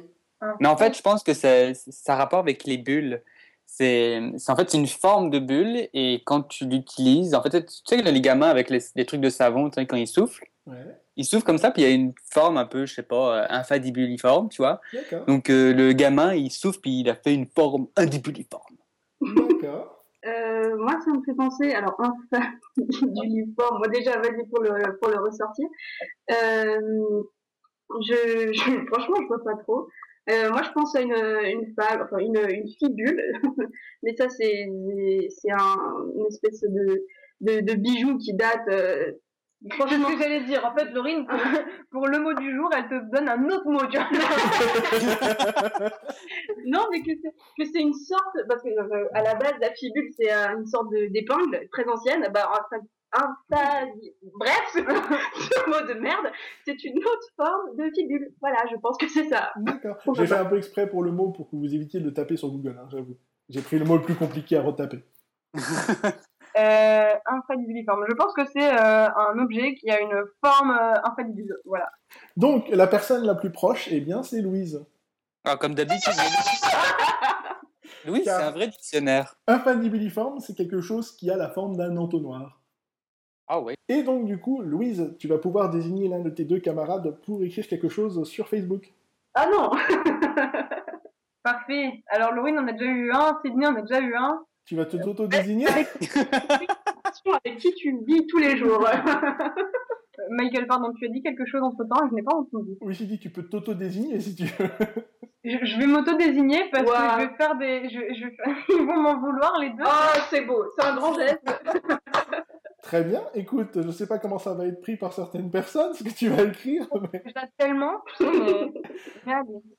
Mais en fait, je pense que ça, ça a rapport avec les bulles. C'est, en fait, une forme de bulle et quand tu l'utilises, en fait, tu sais que les gamins avec les, les trucs de savon, tu sais, quand ils soufflent, Ouais, ils soufflent comme ça, puis il y a une forme un peu, je sais pas, euh, infadibuliforme, tu vois. Donc euh, le gamin, il souffle, puis il a fait une forme indibuliforme. D'accord. Euh, moi, ça me fait penser, alors, un fan du livre moi déjà, vas-y pour le, pour le ressortir. Euh, je, je, franchement, je vois pas trop. Euh, moi, je pense à une, une fable, enfin, une, une fibule. Mais ça, c'est, c'est un, une espèce de, de, de bijou qui date, Franchement, ce que j'allais dire. En fait, Laurine, pour, pour, le mot du jour, elle te donne un autre mot. Non, mais que c'est, que c'est une sorte, parce que euh, à la base, la fibule, c'est euh, une sorte de, d'épingle très ancienne. Bah, un, un, bref, ce mot de merde, c'est une autre forme de fibule. Voilà, je pense que c'est ça. D'accord. J'ai fait un peu exprès pour le mot pour que vous évitiez de le taper sur Google, hein, j'avoue. J'ai pris le mot le plus compliqué à retaper. Euh, infallibiliforme. Je pense que c'est euh, un objet qui a une forme euh, infallible. Voilà. Donc, la personne la plus proche, eh bien, c'est Louise. Ah, comme d'habitude. Louise, c'est un vrai dictionnaire. Infallibiliforme, c'est quelque chose qui a la forme d'un entonnoir. Ah ouais. Et donc, du coup, Louise, tu vas pouvoir désigner l'un de tes deux camarades pour écrire quelque chose sur Facebook. Ah non Parfait. Alors, Laurine, on a déjà eu un. Sydney, on a déjà eu un. Tu vas te t'auto-désigner avec... avec qui tu vis tous les jours. Michael, pardon, tu as dit quelque chose entre temps et je n'ai pas entendu. Oui, j'ai dit tu peux t'auto-désigner si tu veux. Je, je vais m'auto-désigner parce wow. que je vais faire des. Je, je. Ils vont m'en vouloir les deux. Oh, c'est beau, c'est un grand geste. Très bien, écoute, je sais pas comment ça va être pris par certaines personnes, ce que tu vas écrire. Mais... tellement.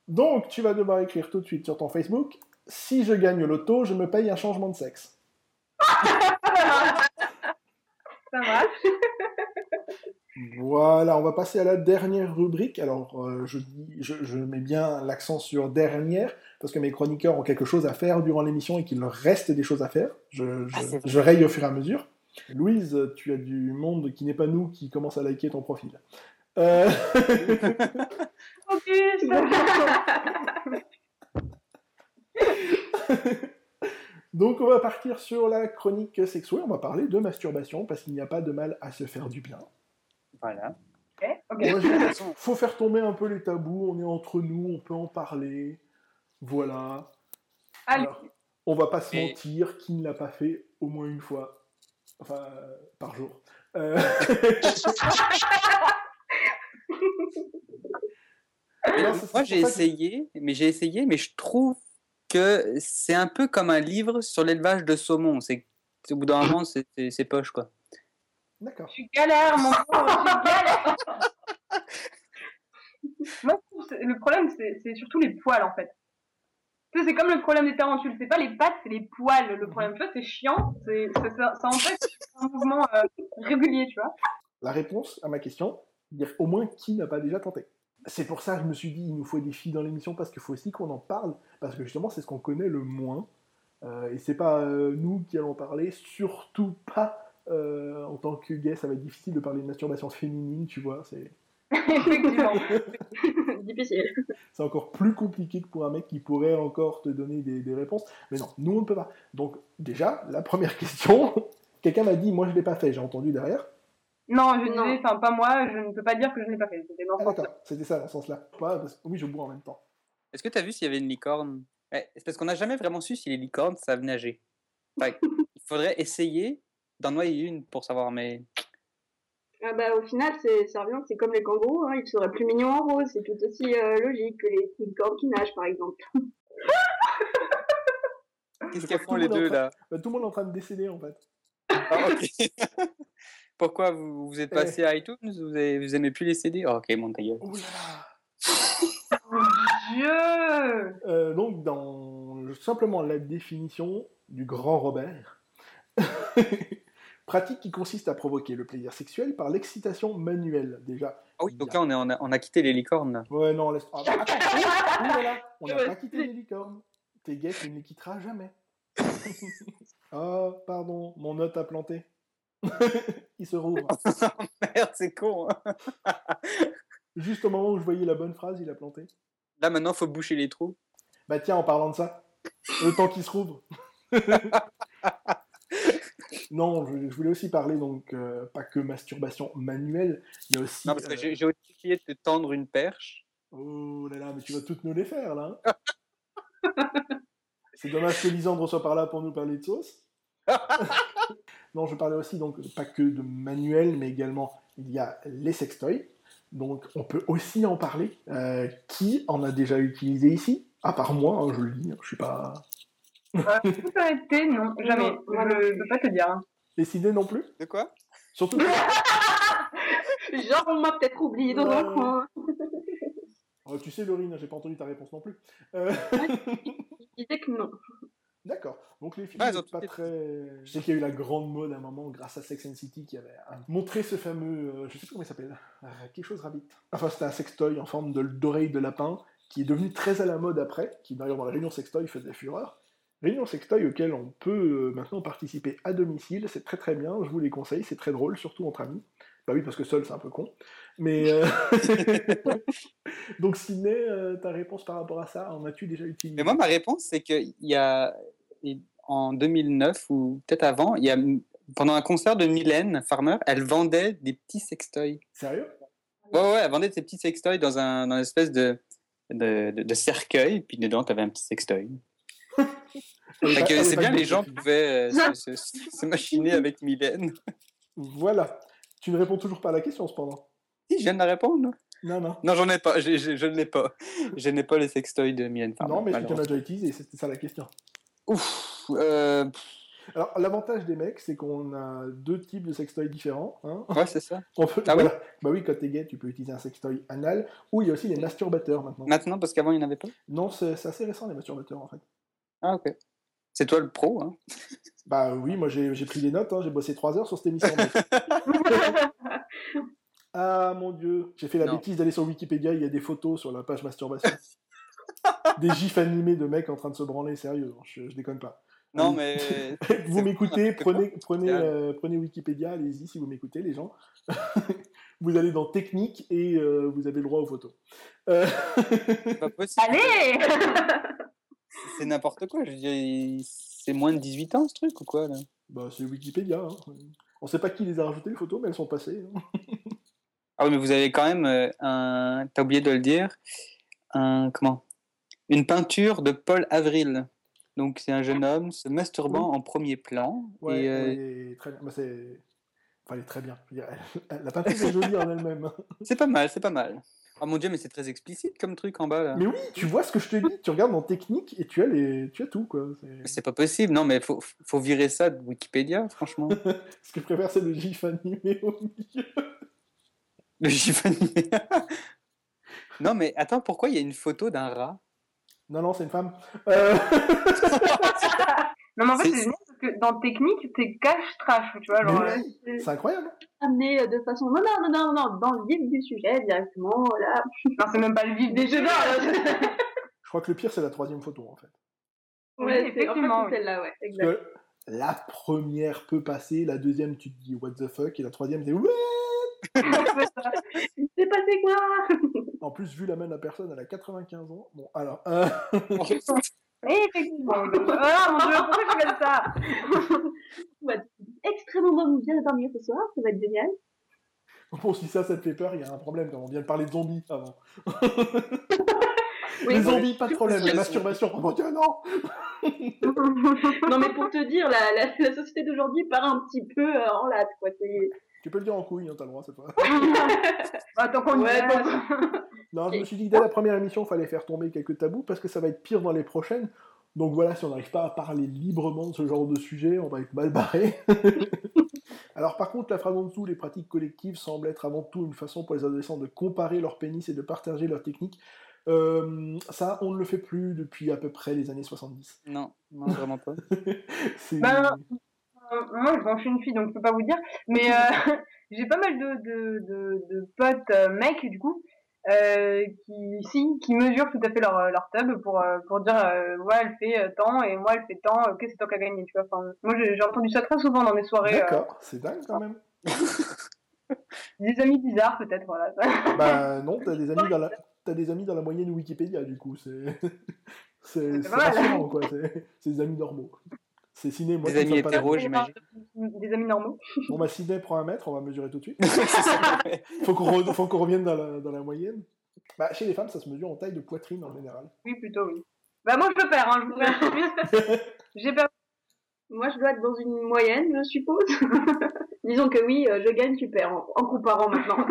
Donc, tu vas devoir écrire tout de suite sur ton Facebook si je gagne l'auto, je me paye un changement de sexe. Ça marche. Voilà, on va passer à la dernière rubrique. Alors, euh, je, je, je, mets bien l'accent sur dernière, parce que mes chroniqueurs ont quelque chose à faire durant l'émission et qu'il leur reste des choses à faire. Je, je, ah, je, raye au fur et à mesure. Louise, tu as du monde qui n'est pas nous qui commence à liker ton profil. Euh... ok, Donc on va partir sur la chronique sexuelle, on va parler de masturbation parce qu'il n'y a pas de mal à se faire du bien. Voilà. Okay, faut faire tomber un peu les tabous, on est entre nous, on peut en parler. Voilà. Alors, on va pas se Et... mentir, qui ne l'a pas fait au moins une fois, enfin par jour. Euh... non, Moi j'ai essayé, mais j'ai essayé, mais je trouve que c'est un peu comme un livre sur l'élevage de saumon. C'est au bout d'un moment, c'est poche, quoi. D'accord. Je suis galère, mon pauvre, je suis galère. Moi, le problème, c'est surtout les poils, en fait. C'est comme le problème des tarentules. C'est pas les pattes, c'est les poils. Le problème, tu vois, c'est chiant. Ça, ça empêche un mouvement euh, régulier, tu vois. La réponse à ma question, dire au moins qui n'a pas déjà tenté. C'est pour ça que je me suis dit, il nous faut des filles dans l'émission parce qu'il faut aussi qu'on en parle, parce que justement, c'est ce qu'on connaît le moins. Euh, et c'est pas euh, nous qui allons parler, surtout pas euh, en tant que gay, ça va être difficile de parler de masturbation féminine, tu vois. C'est. Effectivement. difficile. C'est encore plus compliqué que pour un mec qui pourrait encore te donner des, des réponses. Mais non, nous on ne peut pas. Donc, déjà, la première question, quelqu'un m'a dit, moi je l'ai pas fait, j'ai entendu derrière. Non, je disais, enfin pas moi, je ne peux pas dire que je ne l'ai pas fait. C'était dans ah, d'accord, c'était ça dans ce sens-là. Ouais, parce... Oui, je bois en même temps. Est-ce que tu as vu s'il y avait une licorne? Ouais, C'est parce qu'on n'a jamais vraiment su si les licornes savent nager. Enfin, il faudrait essayer d'en noyer une pour savoir, mais. Ah bah, au final, ça revient, c'est comme les kangourous, hein, ils seraient plus mignons en rose, c'est tout aussi euh, logique que les licornes qui nagent, par exemple. Qu'est-ce qu'elles font les deux train... là? bah, Tout le monde est en train de décéder en fait. Ah, ok. Pourquoi vous, vous êtes passé à iTunes? Vous, avez, vous aimez plus les CD oh, Ok, mon ta gueule. Oh là Dieu euh, Donc, dans simplement la définition du grand Robert, pratique qui consiste à provoquer le plaisir sexuel par l'excitation manuelle, déjà. Ah oui, donc là, on, est, on, a, on a quitté les licornes. Ouais, non, laisse... Ah, attends, on n'a pas quitté les licornes. Tes gays, tu ne les quitteras jamais. oh, pardon, mon note a planté. il se rouvre. Merde, c'est con. Hein. Juste au moment où je voyais la bonne phrase, il a planté. Là, maintenant, faut boucher les trous. Bah tiens, en parlant de ça, le temps qu'il se rouvre. non, je, je, voulais aussi parler, donc, euh, pas que masturbation manuelle, il y a aussi... Non, parce que euh... j'ai aussi essayé de te tendre une perche. Oh là là, mais tu vas toutes nous les faire, là. C'est dommage que Lisandre soit par là pour nous parler de sauce. Non, je parlais aussi donc pas que de manuels, mais également il y a les sextoys. Donc on peut aussi en parler. Euh, qui en a déjà utilisé ici? À part moi, hein, je le dis, hein, je suis pas. Euh, arrêté, non, jamais. Je ne peux pas te dire. Hein. Et Sidney non plus? De quoi? Surtout. Genre, on m'a peut-être oublié dans un coin. Oh, tu sais, Laurine, j'ai pas entendu ta réponse non plus. Euh... Il disait que non. D'accord. Donc les films, pas très. Je sais qu'il y a eu la grande mode à un moment grâce à Sex and City qui avait montré ce fameux, euh, je sais plus comment il s'appelle, euh, quelque chose rabbit. Enfin, c'était un sextoy en forme d'oreille de, lapin qui est devenu très à la mode après, qui d'ailleurs dans la réunion sextoy faisait fureur. Réunion sextoy auquel on peut euh, maintenant participer à domicile, c'est très très bien, je vous les conseille, c'est très drôle, surtout entre amis. Bah oui, parce que seul c'est un peu con. Mais donc Sidney, ta réponse par rapport à ça, en as-tu déjà utilisé? Mais moi ma réponse c'est qu'il y a en 2009 ou peut-être avant, il y a, pendant un concert de Mylène Farmer, elle vendait des petits sextoys. Sérieux? Ouais, ouais, elle vendait ces petits sextoys dans un dans une espèce de, de, de, cercueil, puis dedans, tu avais un petit sextoy. c'est bien, les gens pouvaient euh, se, se, machiner avec Mylène. Voilà. Tu ne réponds toujours pas à la question, cependant. Si, je viens de la répondre. Non, non. Non, j'en ai pas. Je, je, ne l'ai pas. Je n'ai pas les sextoys de Mylène Farmer. Non, mais tu en as déjà utilisé, c'était ça la question. Ouf. Euh, Alors, l'avantage des mecs, c'est qu'on a deux types de sextoys différents. Hein ouais, c'est ça. On peut, ah Bah oui, quand t'es gay, tu peux utiliser un sextoy anal, ou il y a aussi les masturbateurs maintenant. Maintenant, parce qu'avant, il n'y en avait pas? Non, c'est assez récent, les masturbateurs, en fait. Ah, ok. C'est toi le pro, hein Bah oui, moi j'ai pris des notes, hein, j'ai bossé trois heures sur cette émission. ah mon dieu, j'ai fait la bêtise d'aller sur Wikipédia, il y a des photos sur la page masturbation. des gifs animés de mecs en train de se branler, sérieux, je, déconne pas. Non, mais. vous m'écoutez, prenez, prenez, euh, prenez Wikipédia, allez-y si vous m'écoutez, les gens. vous allez dans technique et euh, vous avez le droit aux photos. Euh... Pas possible. Allez C'est n'importe quoi, je veux dire, c'est moins de 18 ans ce truc ou quoi là? Bah, c'est Wikipédia. Hein. On sait pas qui les a rajoutées les photos, mais elles sont passées. Hein. ah oui, mais vous avez quand même euh, un. T'as oublié de le dire. Un. Comment? Une peinture de Paul Avril. Donc c'est un jeune homme se masturbant en premier plan. Ouais, et, euh... très bien. Bah, c'est... Enfin, elle est très bien. La peinture est jolie en elle-même. C'est pas mal, c'est pas mal. Oh mon dieu, mais c'est très explicite comme truc en bas là. Mais oui, tu vois ce que je te dis, tu regardes en technique et tu as, les... tu as tout quoi. C'est pas possible, non mais faut, faut virer ça de Wikipédia, franchement. ce que je préfère, c'est le gif animé au milieu. Le gif animé Non mais attends, pourquoi il y a une photo d'un rat? Non, non, c'est une femme. Euh... non, mais en fait, c'est que dans technique, c'est cash trash, tu vois. Genre, euh, c'est incroyable. Amené de façon. Non, non, non, non, non, dans le vif du sujet directement. Là. Non, c'est même pas le vif des jeux Je crois que le pire, c'est la troisième photo, en fait. Ouais, effectivement. En fait, celle-là, ouais, exact. La première peut passer, la deuxième, tu te dis what the fuck, et la troisième, c'est ouais Il s'est passé quoi? En plus, vu la main de la personne, elle a 95 ans. Bon, alors. Euh... Effectivement. Ah mon dieu, pourquoi je fais ça On va extrêmement bien dormir ce soir, ça va être génial. Bon, si ça, ça te fait peur, il y a un problème. On vient de parler de zombies avant. Oui, les zombies, pas de problème. La masturbation, oh mon dieu, non Non, mais pour te dire, la, la, la société d'aujourd'hui part un petit peu euh, en latte, quoi. Tu peux le dire en couille, hein, t'as le droit cette fois. Attends qu'on ouais, Non, je me suis dit que dès la première émission, il fallait faire tomber quelques tabous parce que ça va être pire dans les prochaines. Donc voilà, si on n'arrive pas à parler librement de ce genre de sujet, on va être mal barré. Alors par contre, la phrase en dessous, les pratiques collectives semblent être avant tout une façon pour les adolescents de comparer leur pénis et de partager leurs techniques. Euh, ça, on ne le fait plus depuis à peu près les années 70. Non, non vraiment pas. ben, moi, je suis une fille, donc je peux pas vous dire. Mais euh, j'ai pas mal de, de, de, de potes euh, mecs, du coup, euh, qui, si, qui mesurent tout à fait leur, leur tub pour, pour dire, euh, ouais, elle fait tant et moi, elle fait tant, ok, c'est toi qui as gagné, tu vois. Enfin, moi, j'ai entendu ça très souvent dans mes soirées. D'accord, c'est dingue quand même. des amis bizarres, peut-être, voilà. bah non, t'as des amis dans la. T'as des amis dans la moyenne Wikipédia, du coup. C'est c'est rassurant, quoi. C'est des amis normaux. C'est ciné, moi. Des amis hétéros, j'imagine. Des amis normaux. Bon, bah, Sidney prend un mètre, on va mesurer tout de suite. faut qu'on revienne dans la, dans la moyenne. Bah, chez les femmes, ça se mesure en taille de poitrine en général. Oui, plutôt, oui. Bah, moi, je peux perds, hein, je vous J'ai perdu. Moi, je dois être dans une moyenne, je suppose. Disons que oui, euh, je gagne, tu perds, en, en comparant maintenant.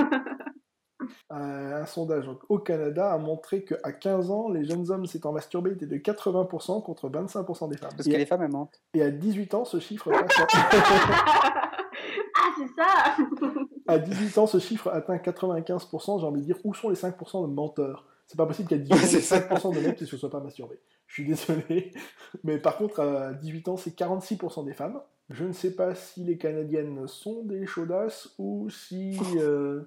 Un, un sondage au Canada a montré qu'à 15 ans, les jeunes hommes s'étant masturbés étaient de 80% contre 25% des femmes. Parce et, que à, les femmes, elles mentent. et à 18 ans, ce chiffre passe à... ah, c'est ça à 18 ans, ce chiffre atteint 95%. J'ai envie de dire, où sont les 5% de menteurs? C'est pas possible qu'à 18 ans, Ouais, il y ait c'est ça. 5% de mecs qui se soient pas masturbés. Je suis désolé. Mais par contre, à 18 ans, c'est 46% des femmes. Je ne sais pas si les Canadiennes sont des chaudasses ou si... euh,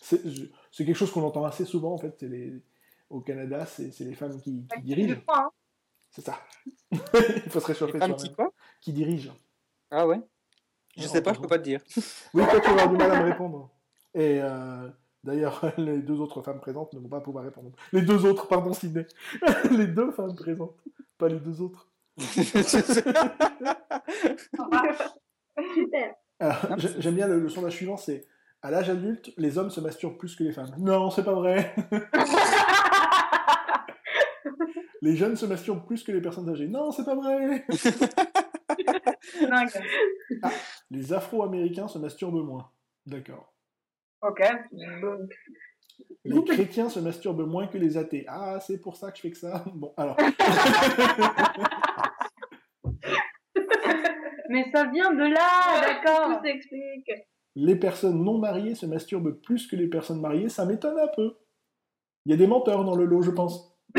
c'est quelque chose qu'on entend assez souvent, en fait. Les... Au Canada, c'est les femmes qui, qui dirigent. hein. C'est ça. il faut se réchauffer soi-même. qui quoi? Qui dirigent. Ah ouais? Je Ouais, sais pas, je peux pas te dire. Oui, toi, tu vas avoir du mal à me répondre. Et euh, d'ailleurs, les deux autres femmes présentes ne vont pas pouvoir répondre. Les deux autres, pardon, Sydney. les deux femmes présentes, pas les deux autres. Ah, j'ai- J'aime bien le, le sondage suivant, c'est à l'âge adulte, les hommes se masturbent plus que les femmes. Non, c'est pas vrai. les jeunes se masturbent plus que les personnes âgées. Non, c'est pas vrai. Dingue. Les Afro-Américains se masturbent moins. D'accord. Ok. Les chrétiens se masturbent moins que les athées. Ah, c'est pour ça que je fais que ça. Bon, alors. Mais ça vient de là, d'accord. Tout s'explique. Les personnes non mariées se masturbent plus que les personnes mariées, ça m'étonne un peu. Il y a des menteurs dans le lot, je pense.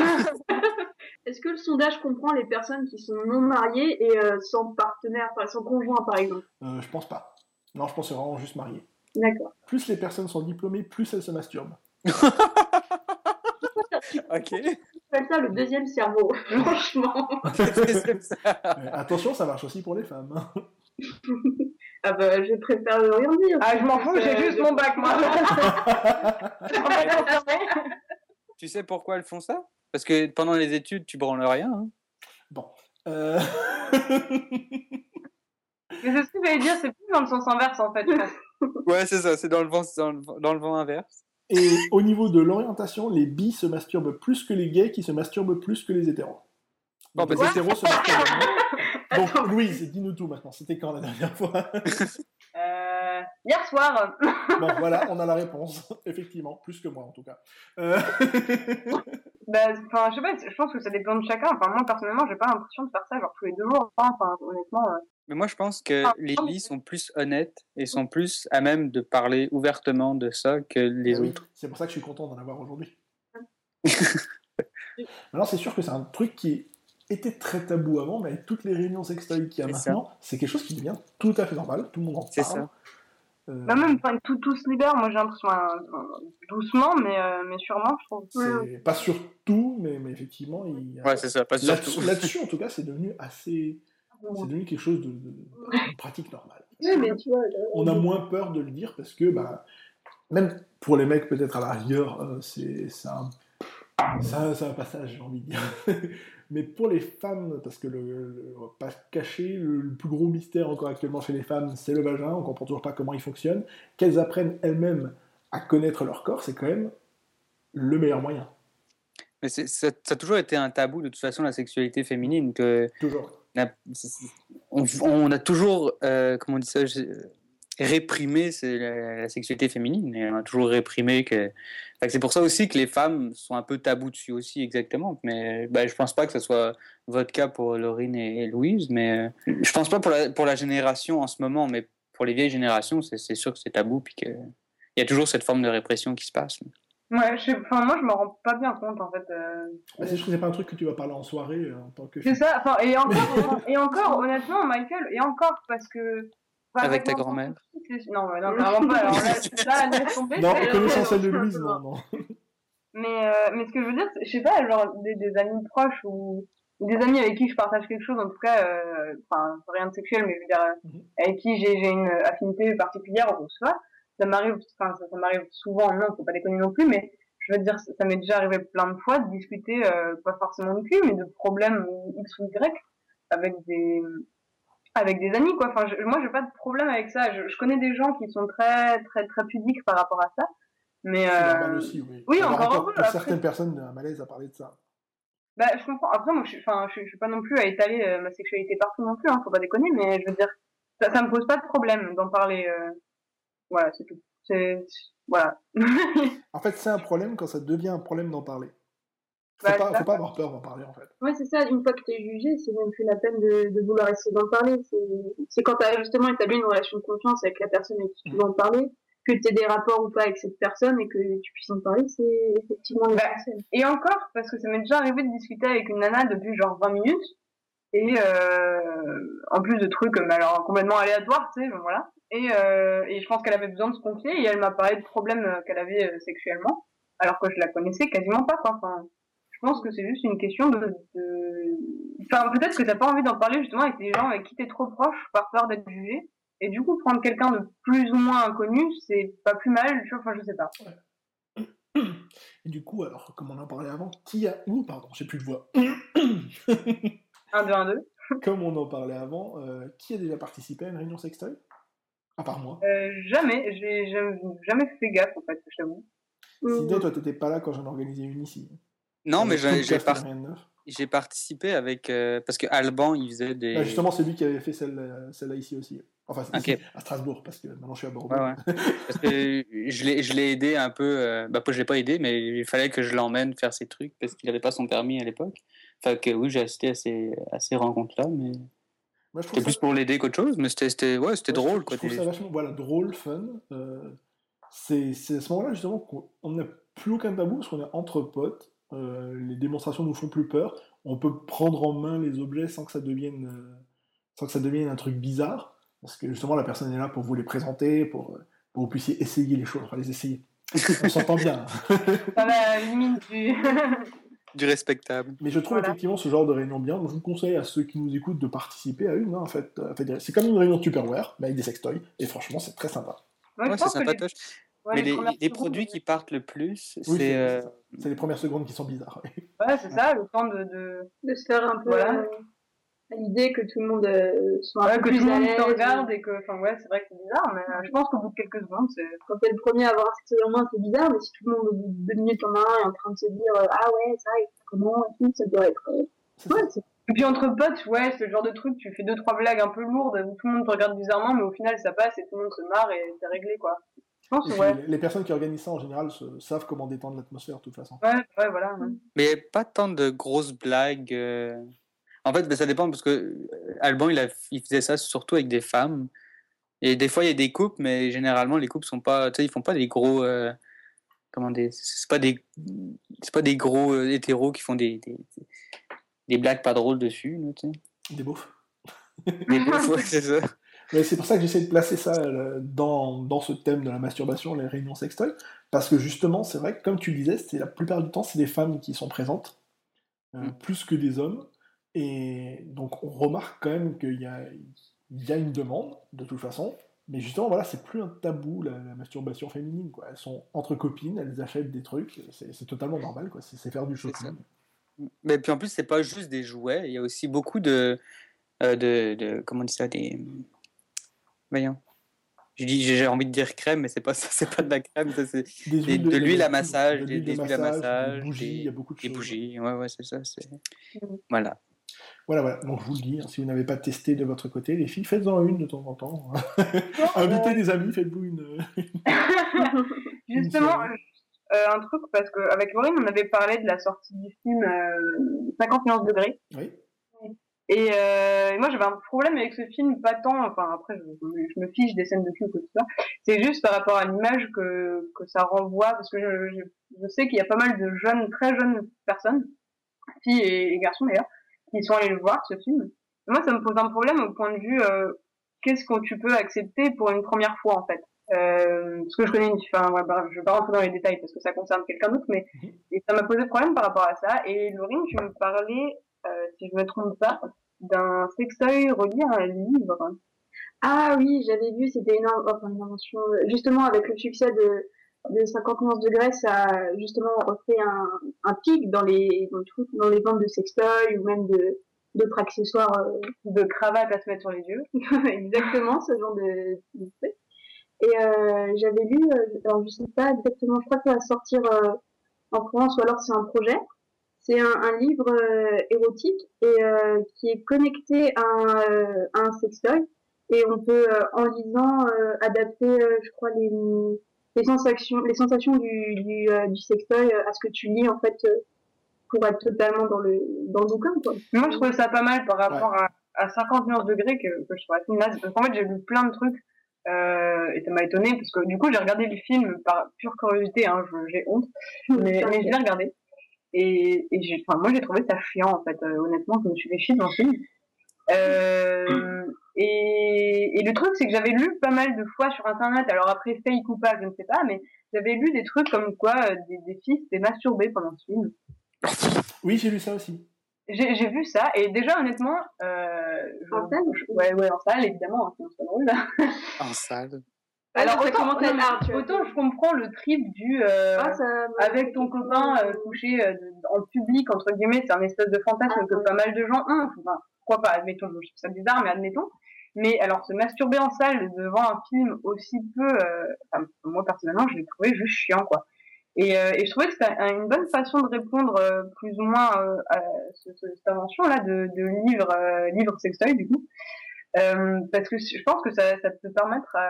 Est-ce que le sondage comprend les personnes qui sont non mariées et euh, sans partenaire, enfin, sans conjoint par exemple? Euh, je pense pas. Non, je pense que c'est vraiment juste marié. D'accord. Plus les personnes sont diplômées, plus elles se masturbent. ok. Appelle ça le deuxième cerveau, franchement. Attention, ça marche aussi pour les femmes. hein. Ah bah, je préfère rien dire. Ah, je m'en fous, j'ai juste mon bac, moi. Tu sais pourquoi elles font ça? Parce que pendant les études, tu branles rien. hein. Bon. Euh, Mais c'est ce que j'allais dire, c'est plus dans le sens inverse, en fait. Ouais, c'est ça, c'est dans le vent, c'est dans le, vent- dans le vent inverse. Et au niveau de l'orientation, les bis se masturbent plus que les gays qui se masturbent plus que les hétéros. Bah, les hétéros se masturbent. Donc Louise, dis-nous tout maintenant. C'était quand la dernière fois? Euh, hier soir. Bon voilà, on a la réponse. Effectivement, plus que moi en tout cas. Euh, Bah, enfin, je sais pas, je pense que ça dépend de chacun. Enfin, moi, personnellement, j'ai pas l'impression de faire ça, genre, tous les deux jours. Enfin, honnêtement. Mais moi, je pense que Ah, les bis sont plus honnêtes et sont plus à même de parler ouvertement de ça que les oui, autres. c'est pour ça que je suis content d'en avoir aujourd'hui. Alors c'est sûr que c'est un truc qui était très tabou avant, mais avec toutes les réunions sextoys qu'il y a C'est maintenant, c'est quelque chose qui devient tout à fait normal. Tout le monde en C'est parle. ça. Euh, Bah, même, enfin, tout, tout se libère, moi, j'ai l'impression, euh, doucement, mais, euh, mais sûrement, je trouve. c'est pas sur tout, mais, mais effectivement, il y a- Ouais, c'est ça, pas sur Là-dessus, tout. là-dessus, en tout cas, c'est devenu assez. C'est devenu quelque chose de, de- de pratique normale. Oui, mais tu vois, là, On a moins peur de le dire parce que, bah, même pour les mecs, peut-être à la rigueur, euh, c'est un, c'est passage, j'ai envie de dire. Mais pour les femmes, parce que le, le- on va pas se cacher, le, le plus gros mystère encore actuellement chez les femmes, c'est le vagin. On comprend toujours pas comment il fonctionne. Qu'elles apprennent elles-mêmes à connaître leur corps, c'est quand même le meilleur moyen. Mais ça, ça a toujours été un tabou, de toute façon, la sexualité féminine. Que Toujours. On, a, toujours, euh, comment on dit ça, réprimé la, la sexualité féminine. On a toujours réprimé que. C'est pour ça aussi que les femmes sont un peu tabous dessus aussi, exactement. Mais bah, je pense pas que ce soit votre cas pour Laurine et, Louise. Mais euh, je pense pas pour la, pour la génération en ce moment, mais pour les vieilles générations, c'est sûr que c'est tabou. Puis que. Il y a toujours cette forme de répression qui se passe. Ouais, je sais, enfin, moi, je me rends pas bien compte, en fait. euh, Bah, c'est sûr que c'est pas un truc que tu vas parler en soirée euh, en tant que C'est ça, enfin, et encore, et encore, honnêtement, Michael, et encore, parce que. enfin, Avec ta grand-mère. Non, non, carrément pas, alors là, là, laisse tomber. Non, connaissant celle de Louise, non, non. Mais, euh, mais ce que je veux dire, c'est- je sais pas, genre, des, des amis proches ou, des amis avec qui je partage quelque chose, en tout cas, euh, enfin, rien de sexuel, mais je veux dire, euh, Mhm. avec qui j'ai j'ai une affinité particulière, ou soit, ça m'arrive, enfin, ça, ça m'arrive souvent, non, faut pas déconner non plus, mais je veux dire, ça, ça m'est déjà arrivé plein de fois de discuter, euh, pas forcément de cul, mais de problèmes X ou Y avec des, avec des amis, quoi. Enfin, je, moi, j'ai pas de problème avec ça. Je, je connais des gens qui sont très, très, très pudiques par rapport à ça, mais, euh, aussi, oui. oui, Alors, encore peu, Pour après. certaines personnes, un malaise à parler de ça. Bah, je comprends. Après, moi, je suis, enfin, je, suis pas non plus à étaler euh, ma sexualité partout non plus, hein, faut pas déconner, mais je veux dire, ça, ça me pose pas de problème d'en parler. Euh... Voilà, c'est tout. C'est, voilà. en fait, c'est un problème quand ça devient un problème d'en parler. Faut, bah, pas, faut pas avoir peur d'en parler, en fait. Ouais, c'est ça. Une fois que tu es jugé, c'est même plus la peine de, de vouloir essayer d'en parler. C'est quand tu as justement établi une relation de confiance avec la personne avec qui tu veux en parler que tu aies des rapports ou pas avec cette personne et que tu puisses en parler, c'est effectivement bah, Et encore, parce que ça m'est déjà arrivé de discuter avec une nana depuis genre 20 minutes, et euh, en plus de trucs mais alors complètement aléatoires, tu sais, voilà. Et, euh, et je pense qu'elle avait besoin de se confier et elle m'a parlé de problèmes euh, qu'elle avait euh, sexuellement, alors que je la connaissais quasiment pas, quoi. Enfin, je pense que c'est juste une question de, de... enfin peut-être que t'as pas envie d'en parler justement avec des gens avec qui t'es trop proche par peur d'être jugé et du coup, prendre quelqu'un de plus ou moins inconnu, c'est pas plus mal, tu vois, enfin, je sais pas. Et du coup, alors, comme on en parlait avant, qui a. Ouh, pardon, j'ai plus de voix. 1, 2, 1, 2. Comme on en parlait avant, euh, qui a déjà participé à une réunion sextoy? À part moi. Euh, jamais, j'ai jamais fait gaffe, en fait, je t'avoue. Sidney, toi, t'étais pas là quand j'en organisé une ici. Non, mais j'ai par... participé avec. Euh, parce que Alban, il faisait des. Bah, justement, c'est lui qui avait fait celle-là celle ici aussi. Enfin, c'est à Strasbourg, parce que maintenant je suis à Bordeaux. Ouais, ouais. parce que je l'ai aidé un peu. Euh, bah, je l'ai pas aidé, mais il fallait que je l'emmène faire ses trucs parce qu'il n'avait pas son permis à l'époque. Enfin, que oui, j'ai assisté à ces, à ces rencontres-là, mais. C'était plus pour l'aider qu'autre chose, mais c'était ouais, c'était drôle. Je, trouve ça vachement voilà, drôle, fun. Euh, c'est à ce moment-là, justement, qu'on n'a plus aucun tabou parce qu'on est entre potes. Euh, les démonstrations nous font plus peur. On peut prendre en main les objets sans que ça devienne, euh, sans que ça devienne un truc bizarre. Parce que justement, la personne est là pour vous les présenter, pour, pour que vous puissiez essayer les choses, enfin les essayer. On s'entend bien. Ça va limite du... du respectable. Mais je trouve effectivement ce genre de réunion bien. Donc je vous conseille à ceux qui nous écoutent de participer à une. Hein, en fait, c'est comme une réunion Tupperware, mais avec des sextoys. Et franchement, c'est très sympa. Ouais, c'est sympatoche. mais les, les, produits qui partent le plus, c'est. Euh, c'est les premières secondes qui sont bizarres. ouais, c'est ça, le temps de, de... de se faire un peu. Voilà l'idée que tout le monde euh, soit un peu que tout le monde te regarde et que enfin ouais c'est vrai que c'est bizarre mais euh, je pense qu'au bout de quelques secondes c'est quand t'es le premier à avoir un sexe en main c'est bizarre mais si tout le monde au bout de deux minutes en main est en train de se dire euh, ah ouais ça et comment et tout ça doit être ouais, et puis entre potes ouais c'est le genre de truc tu fais deux trois blagues un peu lourdes où tout le monde te regarde bizarrement mais au final ça passe et tout le monde se marre et c'est réglé quoi je pense, ouais. Les personnes qui organisent ça en général savent comment détendre l'atmosphère de toute façon. Ouais, ouais, voilà. Mais pas tant de grosses blagues. En fait, ben, ça dépend parce que euh, Alban, il, a, il faisait ça surtout avec des femmes. Et des fois, il y a des couples, mais généralement, les couples sont pas, tu sais, ils font pas des gros, euh, comment des, c'est pas des, c'est pas des gros euh, hétéros qui font des, des, des, blagues pas drôles dessus, tu sais. Des beaufs. Des beaufs, c'est ça. Mais c'est pour ça que j'essaie de placer ça dans, dans ce thème de la masturbation, les réunions sextoy, parce que justement, c'est vrai que comme tu le disais, c'est la plupart du temps, c'est des femmes qui sont présentes, mm. plus que des hommes. Et donc on remarque quand même qu'il y a, il y a une demande, de toute façon, mais justement, voilà, c'est plus un tabou, la, masturbation féminine, quoi. Elles sont entre copines, elles achètent des trucs, c'est totalement normal, quoi. C'est faire du shopping. Mais puis en plus, c'est pas juste des jouets, il y a aussi beaucoup de... Euh, de, de, comment on dit ça Des... Voyons. J'ai envie de dire crème, mais c'est pas ça, c'est pas de la crème, c'est de l'huile à massage, des, huiles à massage, des bougies, il y a beaucoup de choses. Des bougies, ouais, ouais, c'est ça. Voilà. Voilà, voilà. Donc je vous le dis, hein, si vous n'avez pas testé de votre côté, les filles, faites-en une de temps en temps. Invitez des amis, faites-vous une. Justement, euh, un truc, parce qu'avec Maureen, on avait parlé de la sortie du film 50 euh, degrés. Oui. Euh, et, moi j'avais un problème avec ce film, pas tant, enfin après je, me fiche des scènes de cul et tout ça, c'est juste par rapport à l'image que, que ça renvoie, parce que je, je, sais qu'il y a pas mal de jeunes, très jeunes personnes, filles et garçons d'ailleurs, qui sont allés le voir ce film. moi, ça me pose un problème au point de vue euh, qu'est-ce que tu peux accepter pour une première fois en fait. Euh, parce que je connais une, enfin, ouais, bah, je vais pas rentrer dans les détails parce que ça concerne quelqu'un d'autre, mais mhm. et ça m'a posé problème par rapport à ça. Et Laurine, tu me parlais, euh, si je me trompe pas, d'un sextoy relié à un livre. Ah oui, j'avais vu, c'était une, enfin, une invention, justement avec le succès de de 50 degrés, ça a justement refait un, un pic dans les, dans, dans les ventes de sextoy ou même de, d'autres accessoires euh, de cravates à se mettre sur les yeux. exactement, ce genre de, de truc. Et euh, j'avais lu, euh, alors je sais pas exactement, je crois que ça va sortir euh, en France ou alors c'est un projet. c'est un, un, livre érotique et qui est connecté à un, à un sextoy et on peut en lisant adapter, je crois les les sensations, les sensations du, du, euh, du sextoy à ce que tu lis en fait pour être totalement dans le dans le bouquin quoi. Moi je trouvais ça pas mal par rapport à, à 50 nuances degrés que, que je trouvais assez naze parce qu'en fait j'ai lu plein de trucs euh, et ça m'a étonné parce que du coup j'ai regardé le film par pure curiosité hein, j'ai honte mais, mais je l'ai regardé. Et, et j'ai enfin moi j'ai trouvé ça chiant en fait euh, honnêtement je me suis fait chier dans le film euh, et, et, le truc, c'est que j'avais lu pas mal de fois sur Internet, alors après fake ou pas, je ne sais pas, mais j'avais lu des trucs comme quoi euh, des, des filles s'étaient masturbées pendant ce film. Oui, j'ai lu ça aussi. J'ai vu ça, et déjà, honnêtement... Euh, en salle Ouais, ouais, en salle, évidemment, hein, sinon c'est drôle. en salle. Alors autant, autant, autant, je comprends le trip du euh, ah, ça, avec ton copain euh, couché euh, en public entre guillemets c'est un espèce de fantasme ah, que pas mal de gens ont enfin pourquoi pas admettons je trouve ça bizarre mais admettons mais alors se masturber en salle devant un film aussi peu enfin, moi personnellement je l'ai trouvé juste chiant quoi et, et je trouvais que c'était une bonne façon de répondre plus ou moins à ce, cette invention là de, de livre livre sextoy du coup parce que je pense que ça, ça peut permettre à,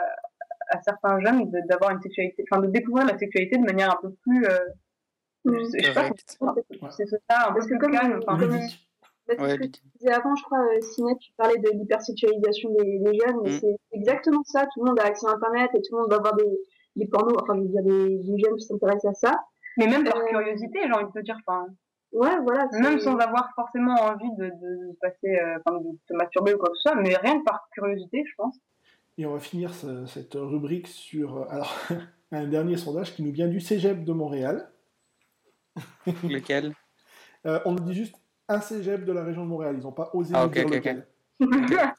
à certains jeunes d'avoir une sexualité, enfin de découvrir la sexualité de manière un peu plus. Euh, je sais pas, c'est ça, un peu plus calme. Enfin, ouais, que tu disais avant, je crois, euh, Sinet, tu parlais de l'hypersexualisation des, des jeunes, mais mm. c'est exactement ça. Tout le monde a accès à Internet et tout le monde va voir des, des pornos, enfin, je veux dire, des, des jeunes qui s'intéressent à ça. Mais même par euh... curiosité, j'ai envie de te dire, enfin. Ouais, voilà. Même sans avoir forcément envie de, de passer, euh, de se masturber ou quoi que ce soit, mais rien que par curiosité, je pense. Et on va finir ce, cette rubrique sur alors, un dernier sondage qui nous vient du Cégep de Montréal. Lequel? Euh, On nous dit juste un Cégep de la région de Montréal. Ils n'ont pas osé ah, nous okay, dire okay, lequel.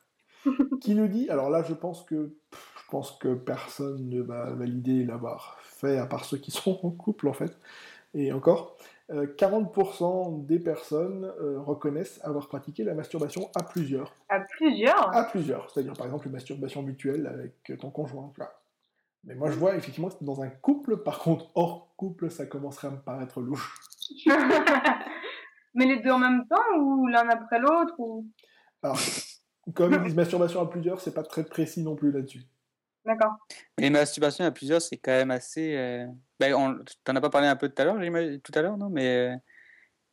qui nous dit, alors là je pense que je pense que personne ne va valider l'avoir fait à part ceux qui sont en couple en fait. Et encore, 40% euh, des personnes euh, reconnaissent avoir pratiqué la masturbation à plusieurs. À plusieurs? À plusieurs. C'est-à-dire, par exemple, une masturbation mutuelle avec ton conjoint. Mais moi, je vois effectivement que dans un couple, par contre, hors couple, ça commencerait à me paraître louche. Mais les deux en même temps ou l'un après l'autre ou... Alors, comme ils disent masturbation à plusieurs, c'est pas très précis non plus là-dessus. D'accord. Les masturbations à plusieurs, c'est quand même assez. Euh... Ben, on... T'en as pas parlé un peu tout à l'heure, tout à l'heure, non? Mais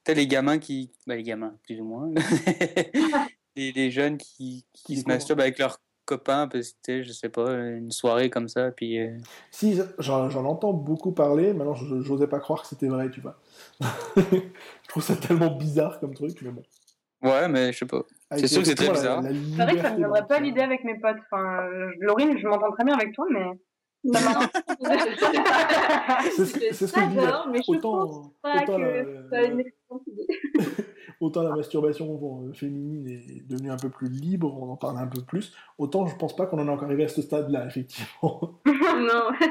euh... les gamins qui. Ben, les gamins, plus ou moins. les, les, jeunes qui, qui se masturbent avec leurs copains, parce que je sais pas, une soirée comme ça, puis. Euh... Si, j'en entends beaucoup parler, maintenant j'osais pas croire que c'était vrai, tu vois. je trouve ça tellement bizarre comme truc, mais bon. Ouais, mais je sais pas. C'est sûr que c'est très bizarre. C'est vrai que ça ne me viendrait pas l'idée avec mes potes. Enfin, Laurine, je m'entends très bien avec toi, mais. c'est ce que, ce que je disais. Mais je autant, pense pas autant que la, une autant la masturbation bon, féminine est devenue un peu plus libre, on en parle un peu plus. Autant je pense pas qu'on en est encore arrivé à ce stade-là, effectivement. non.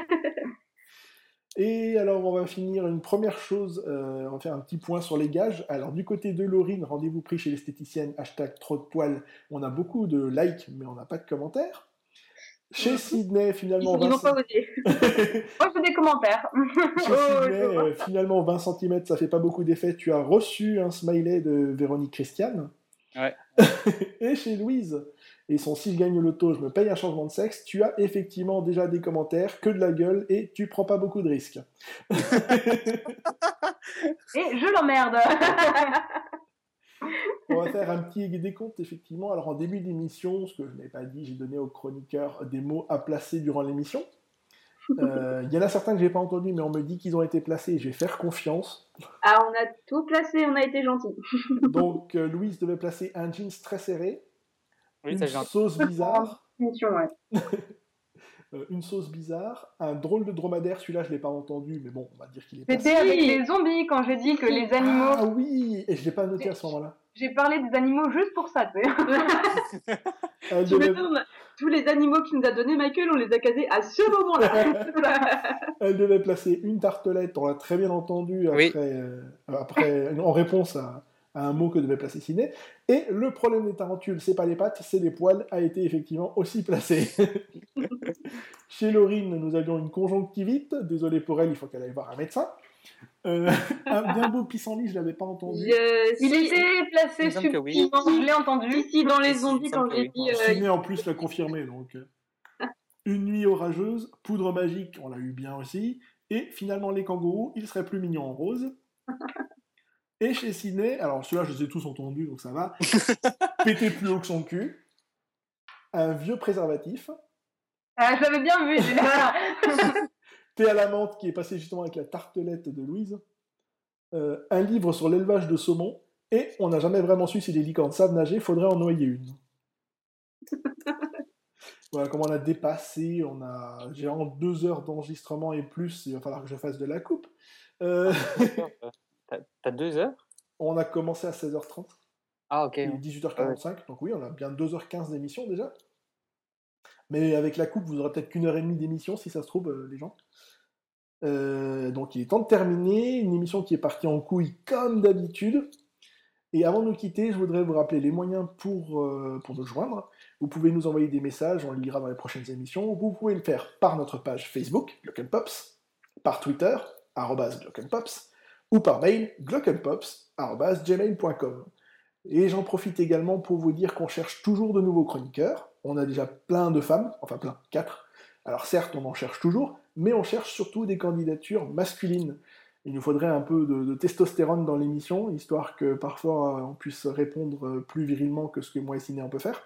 Et alors, on va finir une première chose, euh, on va faire un petit point sur les gages. Alors, du côté de Laurine, rendez-vous pris chez l'esthéticienne, hashtag trop de poils. On a beaucoup de likes, mais on n'a pas de commentaires. Chez Sydney, finalement. Ils 20... pas voté. Moi, je des commentaires. Chez oh, Sydney, euh, finalement, 20 cm, ça fait pas beaucoup d'effet. Tu as reçu un smiley de Véronique Christiane. Ouais. Et chez Louise, et son si je gagne l'auto, je me paye un changement de sexe, tu as effectivement déjà des commentaires, que de la gueule, et tu prends pas beaucoup de risques. et je l'emmerde On va faire un petit décompte, effectivement. Alors, en début d'émission, ce que je n'ai pas dit, j'ai donné aux chroniqueurs des mots à placer durant l'émission. Euh, il y en a certains que j'ai pas entendus, mais on me dit qu'ils ont été placés je vais faire confiance. Ah, on a tout placé, on a été gentil. Donc, euh, Louise devait placer un jeans très serré, une sauce bizarre. Euh, une sauce bizarre, un drôle de dromadaire, celui-là je l'ai pas entendu, mais bon, on va dire qu'il est C'était avec les zombies quand j'ai dit que les animaux. Ah oui, et je l'ai pas noté à ce moment-là. J'ai parlé des animaux juste pour ça, tu sais. devait... tous les animaux qu'il nous a donnés, Michael, on les a casés à ce moment-là. Elle devait placer une tartelette, on l'a très bien entendu après, euh, après en réponse à, un mot que devait placer Ciné. Et le problème des tarentules, c'est pas les pattes, c'est les poils, a été effectivement aussi placé. Chez Laurine, nous avions une conjonctivite. Désolé pour elle, il faut qu'elle aille voir un médecin. Euh, un bien beau pissenlit, je l'avais pas entendu. il était placé subtilement, oui. je l'ai entendu. Ici dans les zombies quand j'ai dit. Euh... en plus l'a confirmé donc. Euh. Une nuit orageuse, poudre magique, on l'a eu bien aussi. Et finalement les kangourous, ils seraient plus mignons en rose. Et chez Ciné, alors ceux-là je les ai tous entendus donc ça va. Péter plus haut que son cul. Un vieux préservatif. Ah, je l'avais bien vu, thé à la menthe qui est passé justement avec la tartelette de Louise, euh, un livre sur l'élevage de saumon, et on n'a jamais vraiment su si les licornes savent nager, faudrait en noyer une. voilà, comme on a dépassé, on a, j'ai en deux heures d'enregistrement et plus, il va falloir que je fasse de la coupe. Euh... T'as deux heures? On a commencé à 16h30. Ah, ok. 18h45, donc oui, on a bien 2h15 d'émission déjà. Mais avec la coupe, vous aurez peut-être qu'une heure et demie d'émission, si ça se trouve, euh, les gens. Euh, donc il est temps de terminer. Une émission qui est partie en couille comme d'habitude. Et avant de nous quitter, je voudrais vous rappeler les moyens pour, euh, pour nous joindre. Vous pouvez nous envoyer des messages, on les lira dans les prochaines émissions. Vous pouvez le faire par notre page Facebook, Glockenpops, par Twitter, Glockenpops, ou par mail, glockenpops.gmail.com. Et j'en profite également pour vous dire qu'on cherche toujours de nouveaux chroniqueurs. On a déjà plein de femmes, enfin plein, quatre. Alors certes, on en cherche toujours, mais on cherche surtout des candidatures masculines. Il nous faudrait un peu de, testostérone dans l'émission, histoire que parfois on puisse répondre plus virilement que ce que moi et Ciné on peut faire.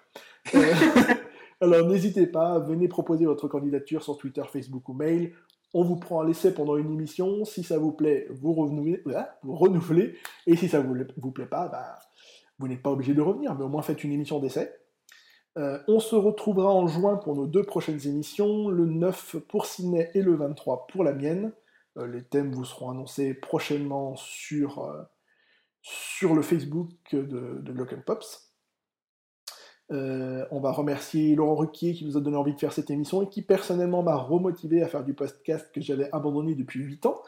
Euh, alors n'hésitez pas, venez proposer votre candidature sur Twitter, Facebook ou mail. On vous prend à l'essai pendant une émission. Si ça vous plaît, vous renouvelez. Vous renouvelez et si ça vous, vous plaît pas, bah, vous n'êtes pas obligé de revenir, mais au moins faites une émission d'essai. Euh, on se retrouvera en juin pour nos deux prochaines émissions, le 9 pour Sydney et le 23 pour la mienne. Euh, les thèmes vous seront annoncés prochainement sur, euh, le Facebook de, Glock Pops. On va remercier Laurent Ruquier qui nous a donné envie de faire cette émission et qui personnellement m'a remotivé à faire du podcast que j'avais abandonné depuis 8 ans.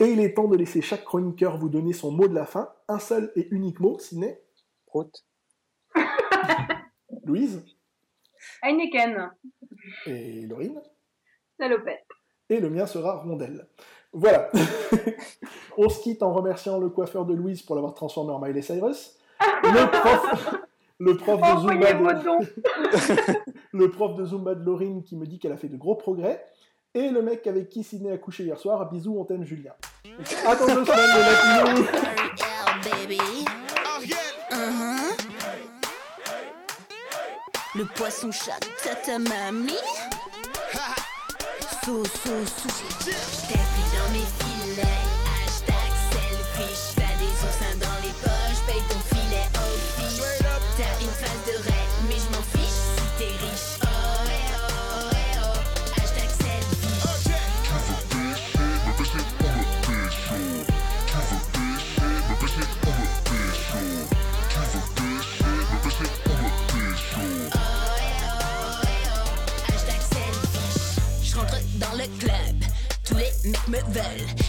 Et il est temps de laisser chaque chroniqueur vous donner son mot de la fin, un seul et unique mot, Sydney. Prout. Louise Heineken. Et Laurine Salopette. Et le mien sera Rondelle. Voilà. On se quitte en remerciant le coiffeur de Louise pour l'avoir transformé en Miley Cyrus. Le prof, le prof de Zumba de... le prof de Zumba de Laurine qui me dit qu'elle a fait de gros progrès. Et le mec avec qui Sidney a couché hier soir. Bisous, on t'aime Julien. Attends deux semaines de Le poisson chat, ta mamie. Sous, sous, sous. J't'ai pris dans mes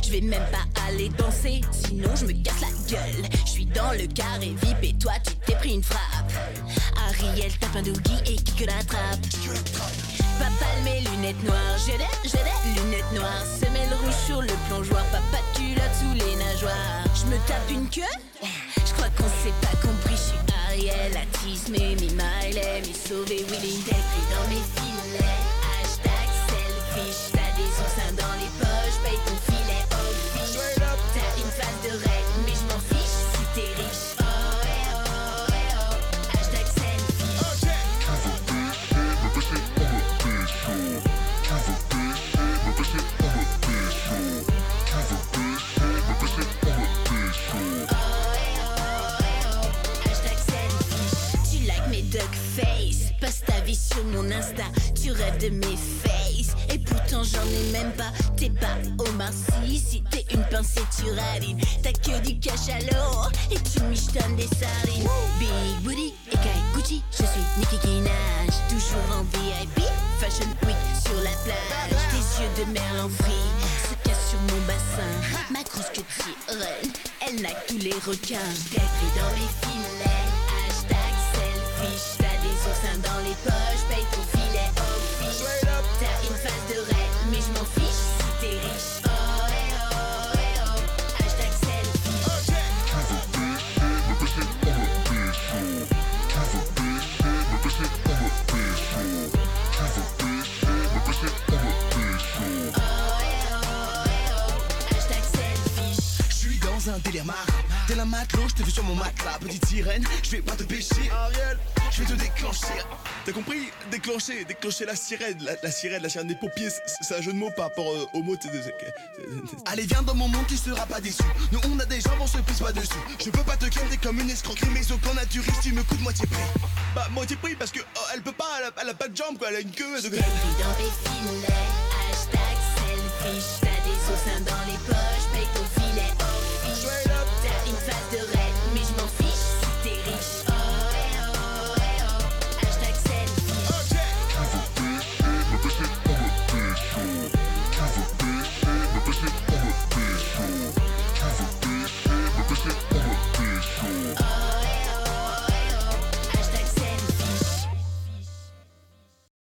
Je vais même pas aller danser, sinon je me casse la gueule. Je suis dans le carré VIP et toi tu t'es pris une frappe. Ariel tape un doogie et qui que la trappe. Papa mes lunettes noires, j'ai des, j'ai des lunettes noires. Semelle rouge sur le plongeoir, papa de culotte sous les nageoires. Je me tape une queue, je crois qu'on s'est pas compris. Je suis Ariel, Atis, mais mi Miley, mi sauvé, Willy, pris dans mes filets. Hashtag selfish, t'as mon Insta, tu rêves de mes faces. Et pourtant j'en ai même pas, t'es pas Omar Sy, si t'es une pincée tu ralines. T'as que du cachalot et tu michetonnes des sardines. Big booty et Kai Gucci, je suis Nicki Minaj. Toujours en VIP, Fashion Week sur la plage. Tes yeux de free se cassent sur mon bassin. Ma grosse queue de sirène, elle n'a que tous les requins. Pris dans mes filets, dans les poches, paye ton filet au fiche. T'as une face de rêve, mais je m'en fiche si t'es riche. Oh, eh oh, eh oh, hashtag selfie. Okay. Give a bitch on on Oh, eh oh, eh oh, hashtag selfie. J'suis dans un délire marre la matelot, je t'ai vu sur mon matelas. Petite sirène, je vais pas te pêcher. Ariel, je vais te déclencher. T'as compris? Déclencher, déclencher la sirène. La, sirène, la sirène des pompiers C'est un jeu de mots par rapport euh, au mot Allez viens dans mon monde, tu seras pas déçu. Nous on a des jambes on se pisse pas dessus. Je peux pas te calmer comme une escroquerie Mais au camp naturiste, tu me coûtes moitié prix. Bah moitié prix parce que oh, elle peut pas, elle a, pas de jambes quoi Elle a une queue de... dans les filets, hashtag selfie J'fais des dans les poches.